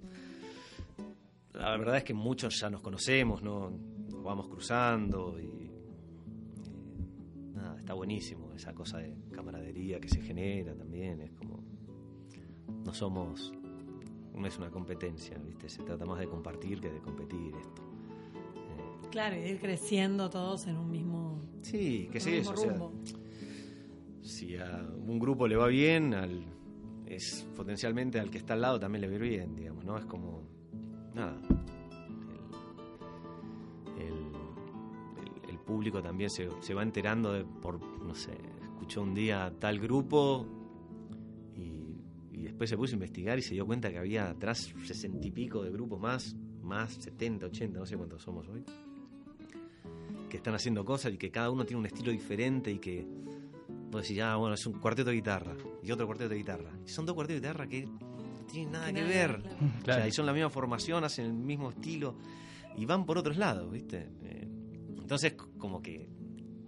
la verdad es que muchos ya nos conocemos, ¿no? Nos vamos cruzando y eh, nada, está buenísimo esa cosa de camaradería que se genera también, es como no somos no es una competencia, ¿viste? Se trata más de compartir que de competir esto. Eh, Claro, y de ir creciendo todos en un mismo, sí, que sí, eso, o sea, si a un grupo le va bien, al, es potencialmente al que está al lado también le va a ir bien, digamos, ¿no? Es como, nada, el, el- el público también se, se va enterando de, por, no sé, escuchó un día tal grupo después se puso a investigar y se dio cuenta que había atrás sesenta y pico de grupos más, más 70, 80, no sé cuántos somos hoy, que están haciendo cosas y que cada uno tiene un estilo diferente y que vos decís, ah, bueno, es un cuarteto de guitarra y otro cuarteto de guitarra. Y son dos cuartetos de guitarra que no tienen nada Que que nada, ver. claro. O sea, y son la misma formación, hacen el mismo estilo y van por otros lados, ¿viste? Eh, entonces, como que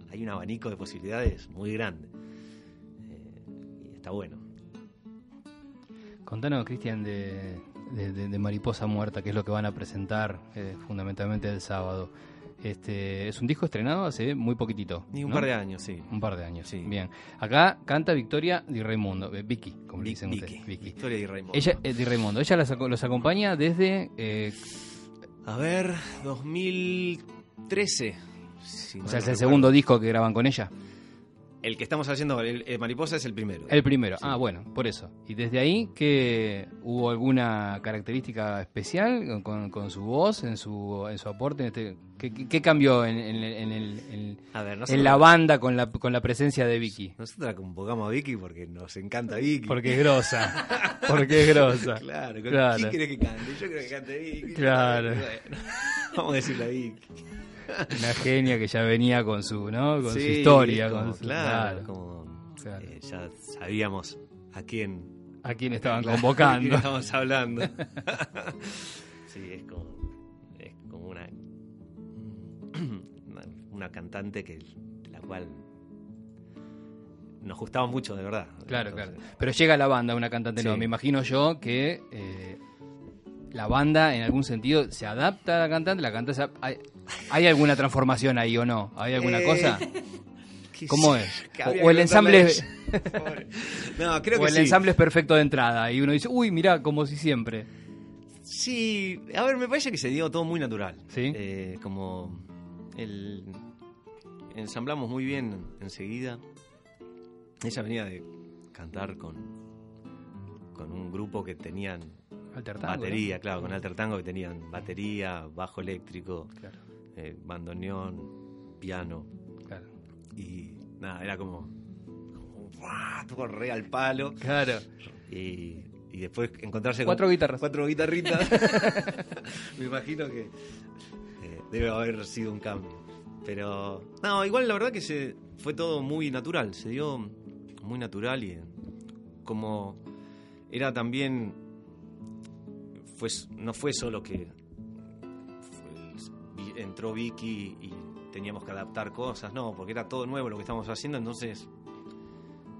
hay un abanico de posibilidades muy grande. Eh, y está bueno. Contanos, Cristian, de, de- Mariposa Muerta, que es lo que van a presentar eh, fundamentalmente el sábado. Este, es un disco estrenado hace muy poquitito. Y un ¿no? par de años, sí. Un par de años, Sí. Bien. Acá canta Victoria Di Raimundo, eh, Vicky, como le dicen Vicky, ustedes. Vicky. Victoria y Raimundo. Ella es Di Raimundo. Ella las los acompaña desde. eh, A ver, 2013. si o sea, es el recuerdo. segundo disco que graban con ella. El que estamos haciendo, el, el Mariposa es el primero. El primero. Sí. Ah, bueno, por eso. Y desde ahí, que ¿hubo alguna característica especial con, con su voz, en su, en su aporte? En este, ¿qué, qué- cambió en, en- en el- ver, la banda con la, con la presencia de Vicky? Nosotros la convocamos a Vicky porque nos encanta Vicky. Porque es grosa. <laughs> Porque es grosa. Claro, ¿con Claro. ¿quién quiere que cante? Yo creo que cante Vicky. Claro. Bueno, <laughs> vamos a decirle a Vicky. Una genia que ya venía con su, ¿no? Con su historia. como- con su- claro, como Claro. eh, ya sabíamos a quién, A quién estaban <laughs> claro, a quién convocando. estábamos hablando. <laughs> sí, es como, es como una, una, cantante que de la cual nos gustaba mucho, de verdad. Claro, Entonces, claro. Pero llega a la banda una cantante Sí. nueva. Me imagino yo que eh, la banda, en algún sentido, se adapta a la cantante. La cantante, se- ¿hay, hay alguna transformación ahí o no? ¿Hay alguna Eh, cosa? <laughs> ¿Cómo es? O, el ensamble, ella. no, <laughs> creo o que el sí. ensamble es perfecto de entrada y uno dice, uy, mirá, como si siempre. Sí, a ver, me parece que se dio todo muy natural. ¿Sí? Eh, como el ensamblamos muy bien enseguida. Ella venía de cantar con con un grupo que tenían Alter tango, batería, claro, con Alter Tango que tenían batería, bajo eléctrico, eh, bandoneón, piano claro. y nada, era como, como re al palo. Claro. Y, y después encontrarse Cuatro con guitarras. cuatro guitarritas. <laughs> <laughs> Me imagino que eh, debe haber sido un cambio. Pero, no, igual la verdad que se fue todo muy natural. Se dio muy natural y como era también. Fue, no fue solo que fue- entró Vicky y teníamos que adaptar cosas, no, porque era todo nuevo lo que estábamos haciendo, entonces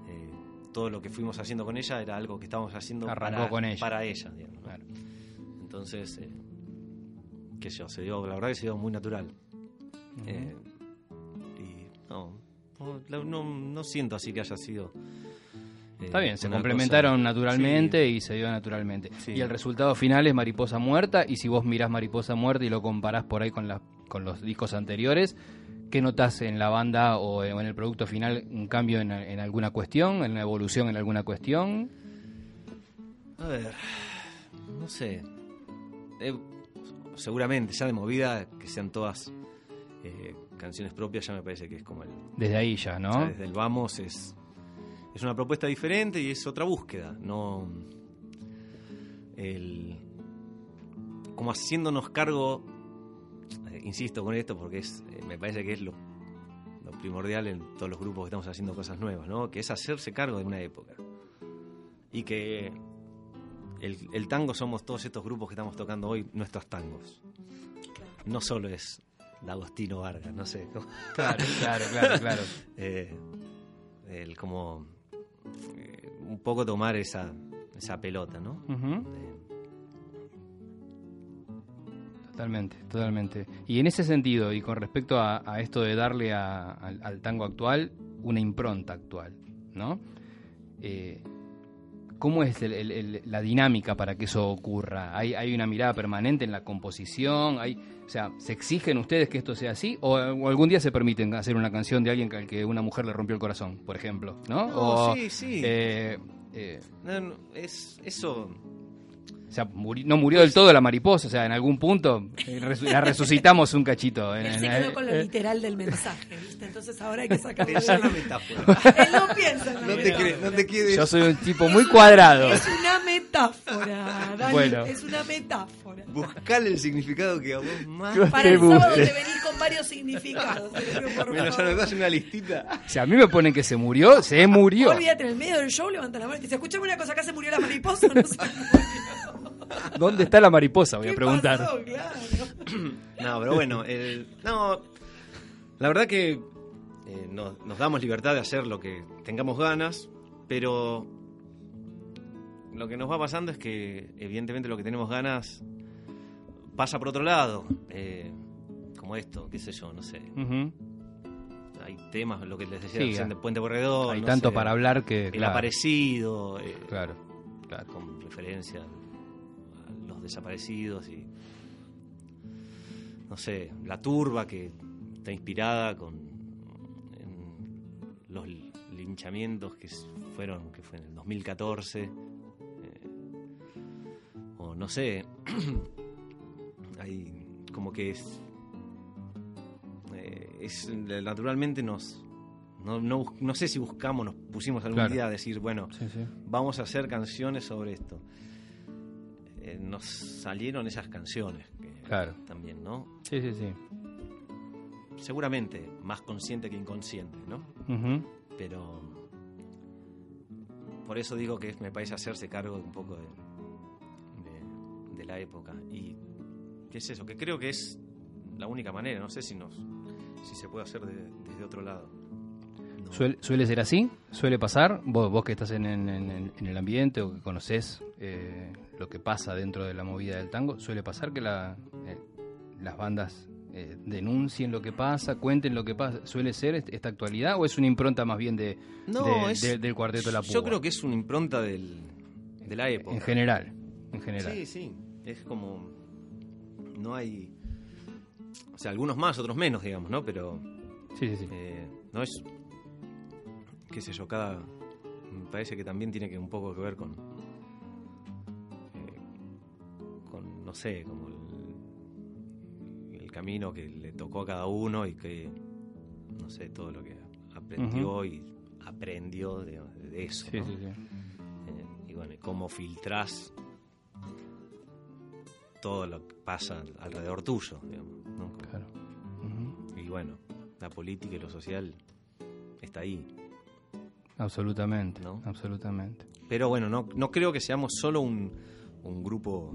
eh, todo lo que fuimos haciendo con ella era algo que estábamos haciendo para, con ella. para ella. digamos, ¿no? Claro. Entonces, eh, qué sé yo, se dio, la verdad que se dio muy natural. Eh, y no, no, no siento así que haya sido. Eh, Está bien, se complementaron cosa- naturalmente y se dio naturalmente. Sí. Y el resultado final es Mariposa Muerta, y si vos mirás Mariposa Muerta y lo comparás por ahí con, la- con los discos anteriores, ¿qué notás en la banda o en el producto final? ¿Un cambio en, en alguna cuestión? ¿En una evolución en alguna cuestión? A ver, no sé. Eh, seguramente, ya de movida, que sean todas eh, canciones propias, ya me parece que es como el. Desde ahí ya, ¿no? o sea, desde el vamos es. Es una propuesta diferente y es otra búsqueda. No. El. Como haciéndonos cargo. eh, insisto con esto porque es eh, me parece que es lo, lo primordial en todos los grupos que estamos haciendo cosas nuevas, ¿no? Que es hacerse cargo de una época. Y que el, el tango somos todos estos grupos que estamos tocando hoy, nuestros tangos. No solo es D'Agostino Vargas, no sé. Claro, claro, claro, claro. <laughs> Eh, el como eh, un poco tomar esa, esa pelota, ¿no? Totalmente, totalmente. Y en ese sentido, y con respecto a, a esto de darle a- al, al tango actual una impronta actual, ¿no? Eh, ¿Cómo es el- el- el- la dinámica para que eso ocurra? ¿Hay, ¿Hay una mirada permanente en la composición? ¿Hay, o sea, ¿se exigen ustedes que esto sea así? ¿O, o algún día se permiten hacer una canción de alguien al que una mujer le rompió el corazón, por ejemplo? ¿No? No, o, sí, sí. eh, eh, no, no, es eso. O sea, muri- no murió del todo la mariposa, o sea, en algún punto eh, la resucitamos un cachito. Él se quedó con lo eh, literal del mensaje, ¿viste? Entonces ahora hay que sacarlo. Pensá en la metáfora. <laughs> Él no piensa en la No te, metáfora. no te quedes. Yo soy un tipo muy cuadrado. Es una metáfora, Dani. Bueno. Es una metáfora. Buscale el significado que a vos más. Para el Qué sábado te venís con varios significados. favor. nos das una listita. Si a mí me ponen que se murió, se murió. Olvídate, en el medio del show levanta la mano y te dice, escuchame una cosa, acá se murió la mariposa o no se murió. ¿Dónde está la mariposa? Voy a ¿Qué preguntar. pasó? Claro. No, pero bueno, el- no, la verdad que eh, nos, nos damos libertad de hacer lo que tengamos ganas, pero lo que nos va pasando es que evidentemente lo que tenemos ganas pasa por otro lado, eh, como esto, qué sé yo, no sé. Hay temas, lo que les decía, Sí, hay- de Puente Borredón. Hay no tanto sé, para hablar que. El claro, aparecido, eh, Claro, claro. con referencia desaparecidos y no sé, la turba que está inspirada con en los linchamientos que fueron que fue en el 2014 eh, o no sé <clears throat> hay como que es, eh, es naturalmente nos no, no, no sé si buscamos, nos pusimos algún Claro. día a decir, bueno, Sí, sí. vamos a hacer canciones sobre esto. Eh, nos salieron esas canciones que- Claro. también, ¿no? Sí, sí, sí. Seguramente más consciente que inconsciente, ¿no? Pero por eso digo que me parece hacerse cargo un poco de, de- de la época. Y qué es eso, que creo que es la única manera, no sé si nos si se puede hacer de- desde otro lado. Suele, suele ser así, suele pasar. Vos, vos que estás en, en- en- en el ambiente o que conocés eh, lo que pasa dentro de la movida del tango, suele pasar que la, eh, las bandas eh, denuncien lo que pasa, cuenten lo que pasa. ¿Suele ser est- esta actualidad o es una impronta más bien de, No, de- es- de- del cuarteto La Púa? Yo creo que es una impronta del, de la época. En general, en general. Sí, sí. Es como. No hay. O sea, algunos más, otros menos, digamos, ¿no? Pero. Sí, sí, sí. eh, no es. Qué sé yo, cada. Me parece que también tiene que un poco que ver con. eh, con, no sé, como el, el camino que le tocó a cada uno y que. No sé, todo lo que aprendió y aprendió de, de eso. Sí, ¿no? sí, sí. Eh, y bueno, y cómo filtrás todo lo que pasa alrededor tuyo, digamos, ¿no? Claro. Y bueno, la política y lo social está ahí. Absolutamente, ¿No? absolutamente. Pero bueno, no, no creo que seamos solo un, un grupo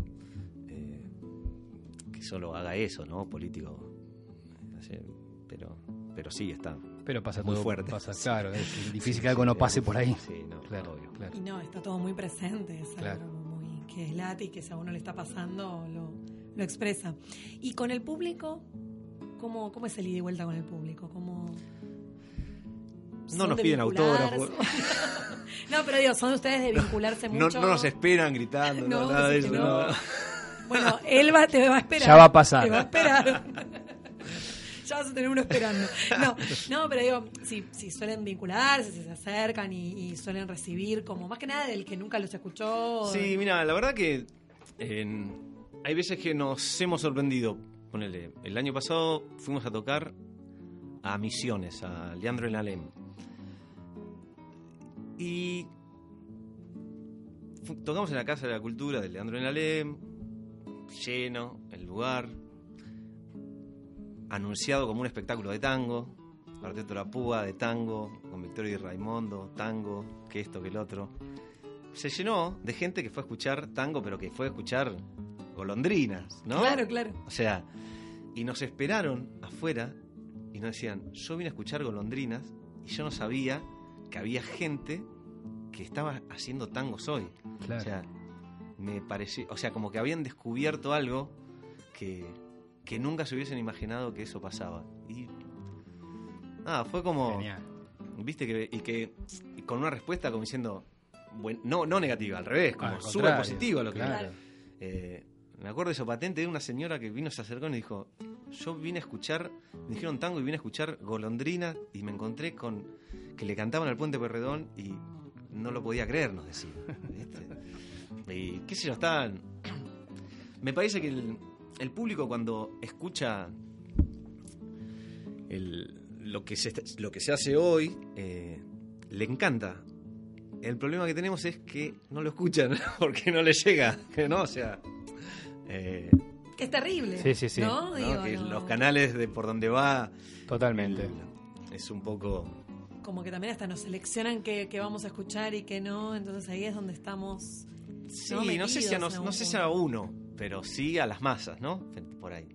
eh, que solo haga eso, ¿no? Político. Pero, pero sí, está. Pero pasa Muy todo, fuerte. pasa, <laughs> Sí. claro, es difícil Sí, que algo sí, no pase por ahí. Sí, no, Claro, obvio. claro. Y no, está todo muy presente, es Claro. algo muy que es late y que si a uno le está pasando lo, lo expresa. Y con el público, ¿cómo, ¿cómo es el ida y vuelta con el público? ¿Cómo No nos de piden autógrafos. <laughs> no, pero digo, son ustedes de vincularse No, mucho. no nos esperan gritando, No, nada de eso. no. no. Bueno, él va, te va a esperar. Ya va a pasar. Te va a esperar. <laughs> ya vas a tener uno esperando. No, no pero digo, si, si suelen vincularse, si se acercan y, y suelen recibir, como más que nada del que nunca los escuchó. Sí, mira, la verdad que en- hay veces que nos hemos sorprendido. Ponele, el año pasado fuimos a tocar a Misiones, a Leandro en Alem. Y tocamos en la Casa de la Cultura de Leandro en Alem, lleno el lugar, anunciado como un espectáculo de tango, Cuarteto La Púa de tango, con Victorio y Raimondo, tango, que esto, que el otro se llenó de gente que fue a escuchar tango, pero que fue a escuchar golondrinas, ¿no? Claro, claro. O sea, y nos esperaron afuera y nos decían, yo vine a escuchar golondrinas y yo no sabía que había gente que estaba haciendo tangos hoy. Claro. O sea, me pareció, o sea, como que habían descubierto algo que, que nunca se hubiesen imaginado que eso pasaba. Y nada, fue como Genial. viste que y que y con una respuesta como diciendo buen- no no negativa al revés como súper positiva lo que claro. Eh, me acuerdo de eso patente de una señora que vino se acercó y me dijo yo vine a escuchar me dijeron tango y vine a escuchar golondrina y me encontré con que le cantaban al puente Perredón y no lo podía creer nos decía ¿viste? <laughs> y qué sé yo estaban me parece que el, el público cuando escucha el- lo, que se, lo que se hace hoy eh, le encanta. El problema que tenemos es que no lo escuchan <laughs> porque no les llega, ¿no? O sea, eh, Que es terrible. Sí, sí, sí. ¿No? ¿no? Digo, que no. los canales de por donde va Totalmente. el- es un poco... Como que también hasta nos seleccionan qué, qué vamos a escuchar y qué no. Entonces ahí es donde estamos. Sí, ¿no? no, sé si a, Metidos nos- no sé si a uno, pero sí a las masas, ¿no? Por ahí.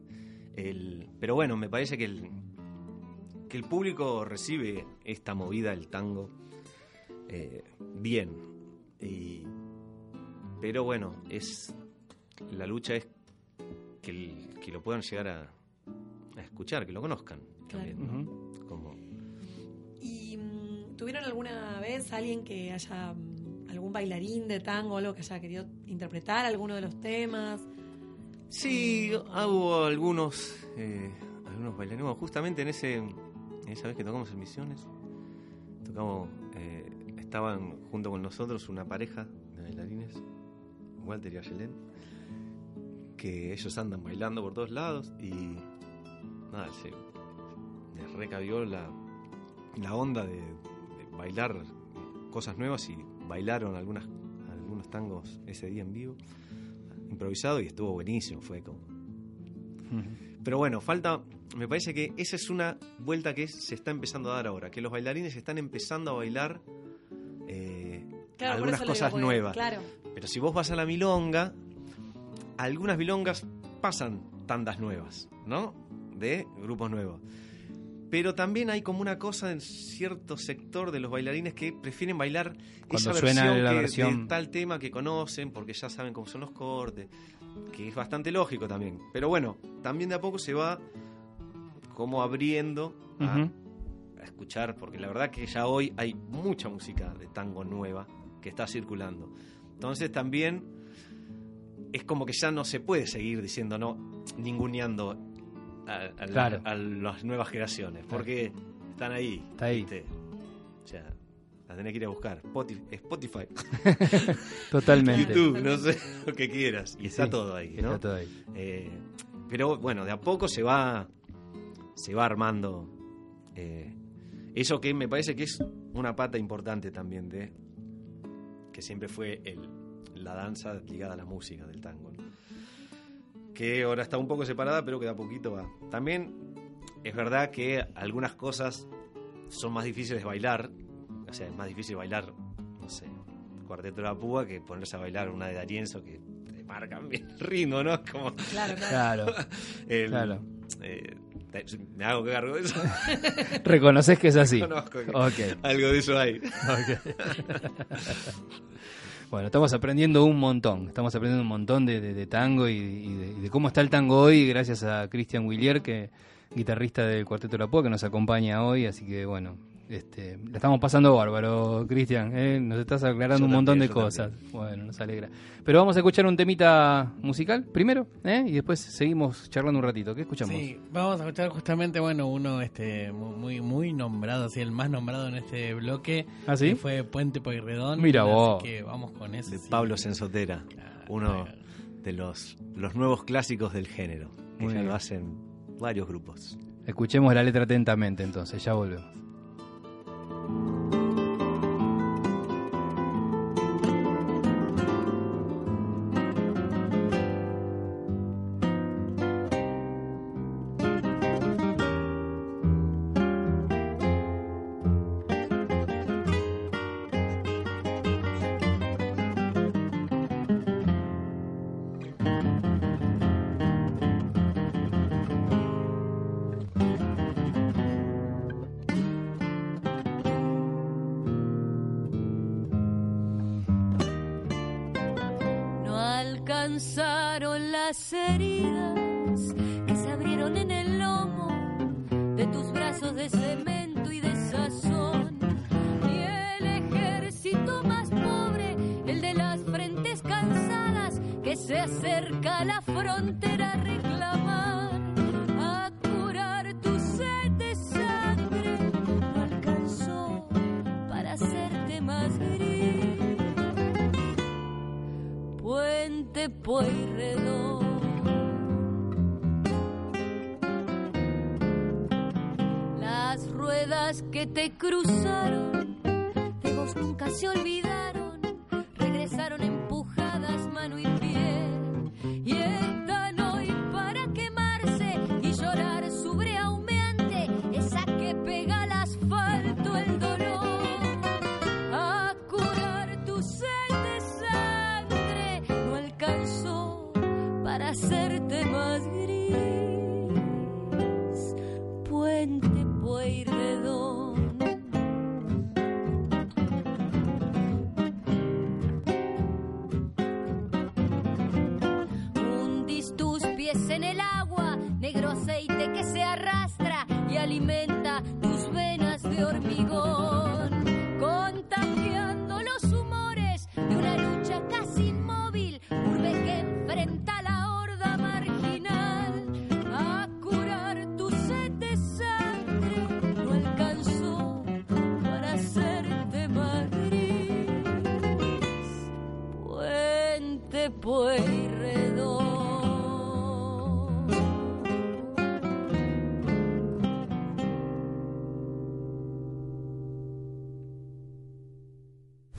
El, pero bueno, me parece que el, que el público recibe esta movida, el tango, eh, bien. Y, pero bueno, es la lucha es que, el- que lo puedan llegar a, a escuchar, que lo conozcan. Claro. También, ¿no? Ujú. Como, ¿Y mm, tuvieron alguna vez alguien que haya, mm, algún bailarín de tango, algo que haya querido interpretar alguno de los temas? Sí, hubo algunos, eh, algunos bailarines. Bueno, justamente en ese, en esa vez que tocamos en Misiones, tocamos, eh, estaban junto con nosotros una pareja de bailarines, Walter y Ayelén, que ellos andan bailando por todos lados y nada, se les recabió la, la onda de, de bailar cosas nuevas y bailaron algunas, algunos tangos ese día en vivo improvisado y estuvo buenísimo, fue como... Pero bueno, falta, me parece que esa es una vuelta que se está empezando a dar ahora, que los bailarines están empezando a bailar eh, Claro, algunas digo, cosas porque, nuevas. Claro. Pero si vos vas a la milonga, algunas milongas pasan tandas nuevas, ¿no? De grupos nuevos. Pero también hay como una cosa en cierto sector de los bailarines que prefieren bailar Cuando esa suena versión, la que- versión- de tal tema que conocen porque ya saben cómo son los cortes, que es bastante lógico también. Pero bueno, también de a poco se va como abriendo a escuchar, porque la verdad que ya hoy hay mucha música de tango nueva que está circulando. Entonces también es como que ya no se puede seguir diciendo, no, ninguneando a, a la- Claro. a las nuevas generaciones, porque están ahí. Está ahí. ¿viste? O sea, la tenés que ir a buscar. Spotify, <laughs> Totalmente. YouTube, no sé, <laughs> lo que quieras. Y está Sí, todo ahí, Está ¿no? todo ahí. Eh, pero bueno, de a poco se va se va armando eh, eso que me parece que es una pata importante también de que siempre fue el, la danza ligada a la música del tango. ¿no? Que ahora está un poco separada, pero que de a poquito va. También es verdad que algunas cosas son más difíciles de bailar. O sea, es más difícil bailar, no sé, Cuarteto de la Púa que ponerse a bailar una de Darienzo que te marcan bien el ritmo, ¿no? Como Claro, claro. Claro. <laughs> el- Claro. eh, me hago cargo de eso. <laughs> Reconoces que es así. Conozco que Ok. algo de eso hay. <laughs> Bueno, estamos aprendiendo un montón. Estamos aprendiendo un montón de, de- de tango y, de cómo está el tango hoy, gracias a Cristian Willier, que guitarrista del Cuarteto de la Púa, que nos acompaña hoy. Así que, bueno, este, la estamos pasando bárbaro, Cristian. ¿eh? Nos estás aclarando Yo un montón también, de cosas. Bueno, nos alegra. Pero vamos a escuchar un temita musical primero, ¿eh? y después seguimos charlando un ratito. ¿Qué escuchamos? Sí, vamos a escuchar justamente, bueno, uno este mu- muy muy nombrado, así el más nombrado en este bloque, ¿Ah, sí? que fue Puente Pueyrredón. Mira así vos. que vamos con ese. De sí. Pablo Sensotera, uno de los, los nuevos clásicos del género, que Muy ya bien. lo hacen varios grupos. Escuchemos la letra atentamente entonces, ya volvemos. Thank you. Alcanzaron las heridas que se abrieron en el lomo de tus brazos de cemento y de sazón. Ni el ejército más pobre, el de las frentes cansadas que se acerca a la frontera a Puente Pueyrredón. Las ruedas que te cruzaron, de vos nunca se olvidaron,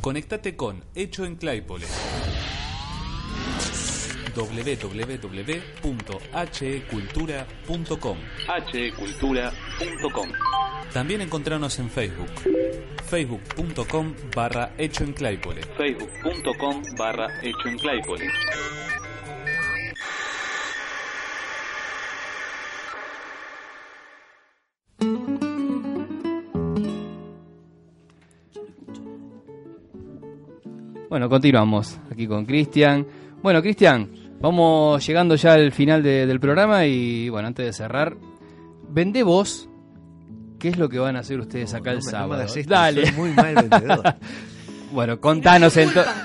Conectate con Hecho en Claypole. www.hecultura.com hecultura.com También encontrarnos en Facebook. facebook.com barra Hecho en Claypole facebook.com barra Hecho en Claypole Bueno, continuamos aquí con Cristian. Bueno, Cristian, vamos llegando ya al final de- del programa y bueno, antes de cerrar, vende vos. ¿Qué es lo que van a hacer ustedes acá el No no sábado? esto, Dale. soy muy mal vendedor. <laughs> bueno, contanos entonces. <laughs>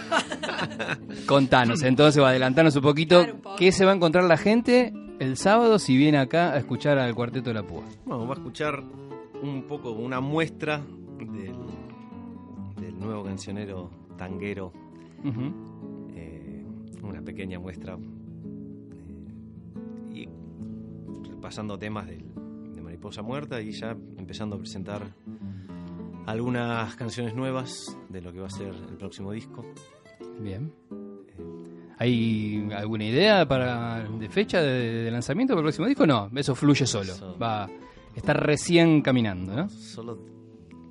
<laughs> contanos entonces, o adelantanos un poquito. Claro, un poco. ¿Qué se va a encontrar la gente el sábado si viene acá a escuchar al Cuarteto de la Púa? Bueno, va a escuchar un poco, una muestra del, del nuevo cancionero tanguero, eh, una pequeña muestra, eh, y repasando temas de Mariposa Muerta y ya empezando a presentar algunas canciones nuevas de lo que va a ser el próximo disco. Bien. ¿Hay alguna idea para de fecha de, de lanzamiento del próximo disco? No, eso fluye solo. Eso. Va, está recién caminando, ¿no? Solo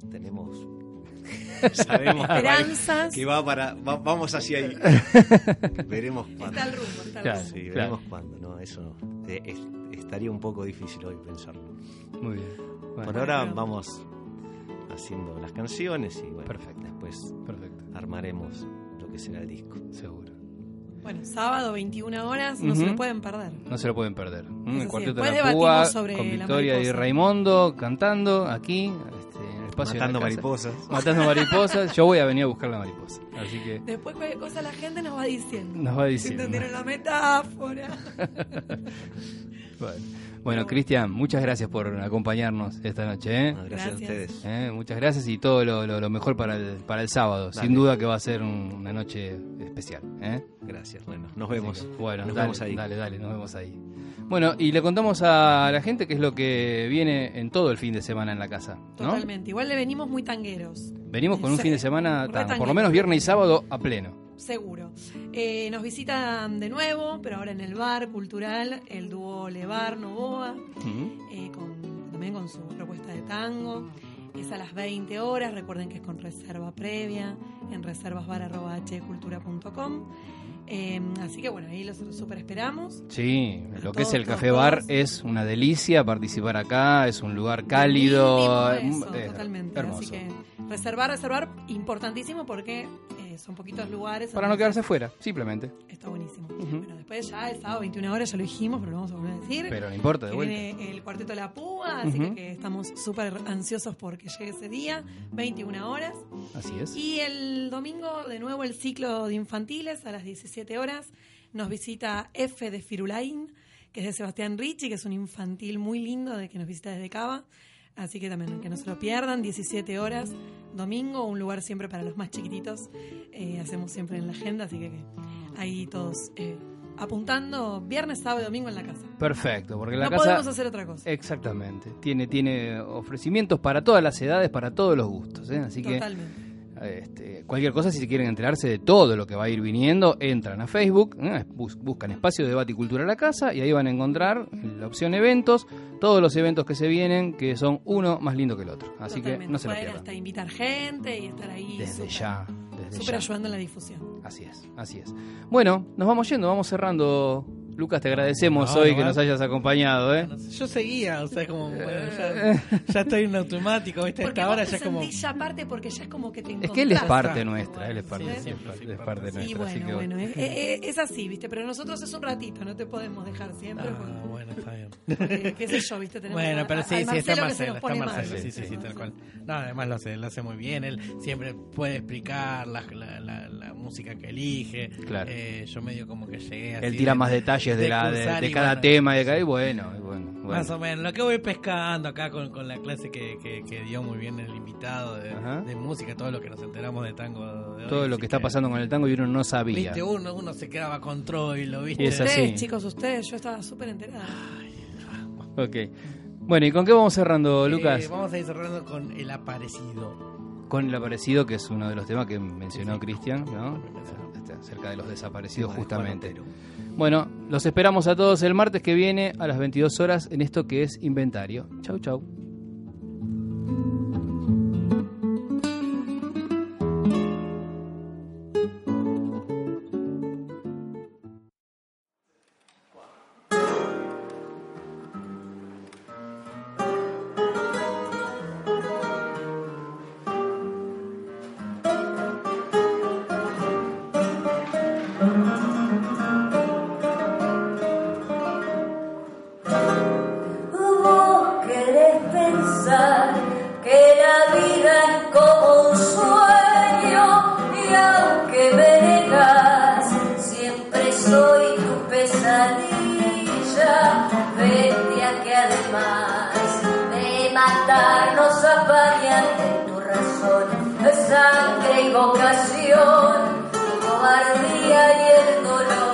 tenemos. <laughs> Sabemos que va- Esperanzas. que va para. va- vamos hacia ahí. <laughs> veremos cuándo. Está el rumbo, está el Claro. rumbo. Sí, Claro. veremos cuándo. No, eso no. Eh, es- estaría un poco difícil hoy pensarlo. Muy bien. Bueno, Por ahora Bueno. vamos haciendo las canciones y bueno, Perfecto. después perfecto, armaremos lo que será el disco. seguro. Bueno, sábado, 21 horas, no se lo pueden perder. No se lo pueden perder. ¿Mm? El Cuarteto después de la sobre con la Victoria y. Raimundo cantando aquí, en la Matando casa. mariposas. Matando mariposas. Yo voy a venir a buscar la mariposa. Así que Después cualquier cosa la gente nos va diciendo. nos va Si diciendo. entendieron la metáfora. <laughs> Bueno, Bueno, Cristian, muchas gracias por acompañarnos esta noche. ¿eh? No, Gracias. gracias, a ustedes. Eh, Muchas gracias y todo lo, lo- lo mejor para el, para el sábado. Dale. Sin duda que va a ser un- una noche especial. ¿eh? Gracias. Bueno, nos vemos. Que, bueno, nos dale, vemos ahí. Dale, dale, nos vemos ahí. Bueno, y le contamos a la gente qué es lo que viene en todo el fin de semana en la casa. ¿no? Totalmente. Igual le venimos muy tangueros. Venimos con un Sí, fin de semana, tan- por lo menos viernes y sábado, a pleno. Seguro. Eh, nos visitan de nuevo, pero ahora en el bar cultural, el dúo Levar Novoa, eh, con, también con su propuesta de tango. Es a las 20 horas, recuerden que es con reserva previa en reservasbar.hcultura.com. Eh, así que bueno, ahí los super esperamos. Sí, lo que es el todos, Café Bar es una delicia participar acá, es un lugar cálido, eso, eh, totalmente. hermoso. Así que reservar, reservar, importantísimo porque eh, son poquitos lugares. Para no quedarse fuera, simplemente. Está buenísimo. Ujú. Bueno, después ya el sábado 21 horas ya lo dijimos, pero lo vamos a volver a decir. Pero no importa, de vuelta. viene el cuarteto de la púa, así que, que estamos súper ansiosos porque llegue ese día, 21 horas. Así es. Y el domingo, de nuevo, el ciclo de infantiles a las 17 horas. Nos visita F de Firulain, que es de Sebastián Ricci, que es un infantil muy lindo de que nos visita desde Cava. Así que también que no se lo pierdan, 17 horas, domingo, un lugar siempre para los más chiquititos. Eh, hacemos siempre en la agenda, así que, que ahí todos eh, apuntando viernes, sábado y domingo en la casa. Perfecto, porque la no casa... podemos hacer otra cosa. Exactamente. Tiene, tiene ofrecimientos para todas las edades, para todos los gustos. ¿eh? Así que Totalmente. Este, cualquier cosa, si quieren enterarse de todo lo que va a ir viniendo, entran a Facebook, ¿eh? Bus- buscan Espacio de Debate y Cultura a la Casa y ahí van a encontrar la opción eventos, todos los eventos que se vienen, que son uno más lindo que el otro. Así que Totalmente. no se lo pierdan. hasta invitar gente y estar ahí. Desde súper- ya, desde Súper ya. ayudando en la difusión. Así es, así es. Bueno, nos vamos yendo, vamos cerrando. Lucas, te agradecemos No, hoy no que nos hayas acompañado, ¿eh? Yo seguía, o sea, como, bueno, <laughs> ya, ya estoy en automático, ¿viste? Porque esta hora vos ya como... aparte porque ya es como que te Es que él es parte nuestra, él es parte, Sí, es parte- es Sí, nuestra. así bueno, que bueno, es, es- es así, ¿viste? Pero nosotros es un ratito, no te podemos dejar siempre. Ah, porque- bueno, está bien. <laughs> porque, qué sé yo, ¿viste? Tenemos Bueno, pero a- sí, sí, está Marcelo está. Marcelo, sí, sí, sí, tal cual. No, además lo hace, lo hace muy bien, él siempre puede explicar la, la, la, la música que elige. Claro. Eh, yo medio como que llegué así Él tira de- más detalles de, de la, de, cruzar de y cada bueno, tema y de cada, y bueno, y bueno, bueno. Más o menos, lo que voy pescando acá con, con la clase que, que, que dio muy bien el invitado de, música, todo lo que nos enteramos de tango de hoy, Todo lo que está pasando con el tango y uno no sabía. Viste, uno, uno se quedaba con Troilo, viste. Y es así. Ustedes, chicos, ustedes, yo estaba súper enterada. Ok. Bueno, ¿y con qué vamos cerrando, Eh, Lucas? vamos a ir cerrando con El Aparecido. Con el aparecido, que es uno de los temas que mencionó Cristian, ¿no? Acerca de los desaparecidos, justamente. Bueno, los esperamos a todos el martes que viene a las 22 horas en esto que es Inventario. Chau, chau. Además de matar nos apañan en tu razón, sangre y vocación, tu cobardía y el dolor.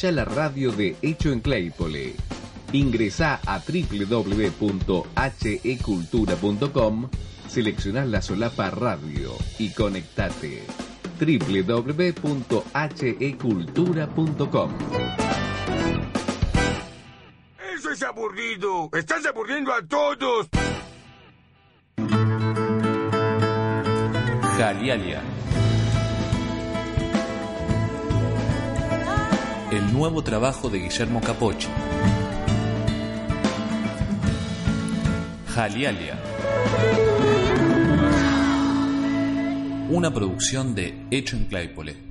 Escucha la radio de Hecho en Claypole. Ingresá a www.hecultura.com, selecciona la solapa radio y conectate. www.hecultura.com Eso es aburrido. Estás aburriendo a todos. Jalialia. El nuevo trabajo de Guillermo Capocci. Jalialia. Una producción de Hecho en Claypole.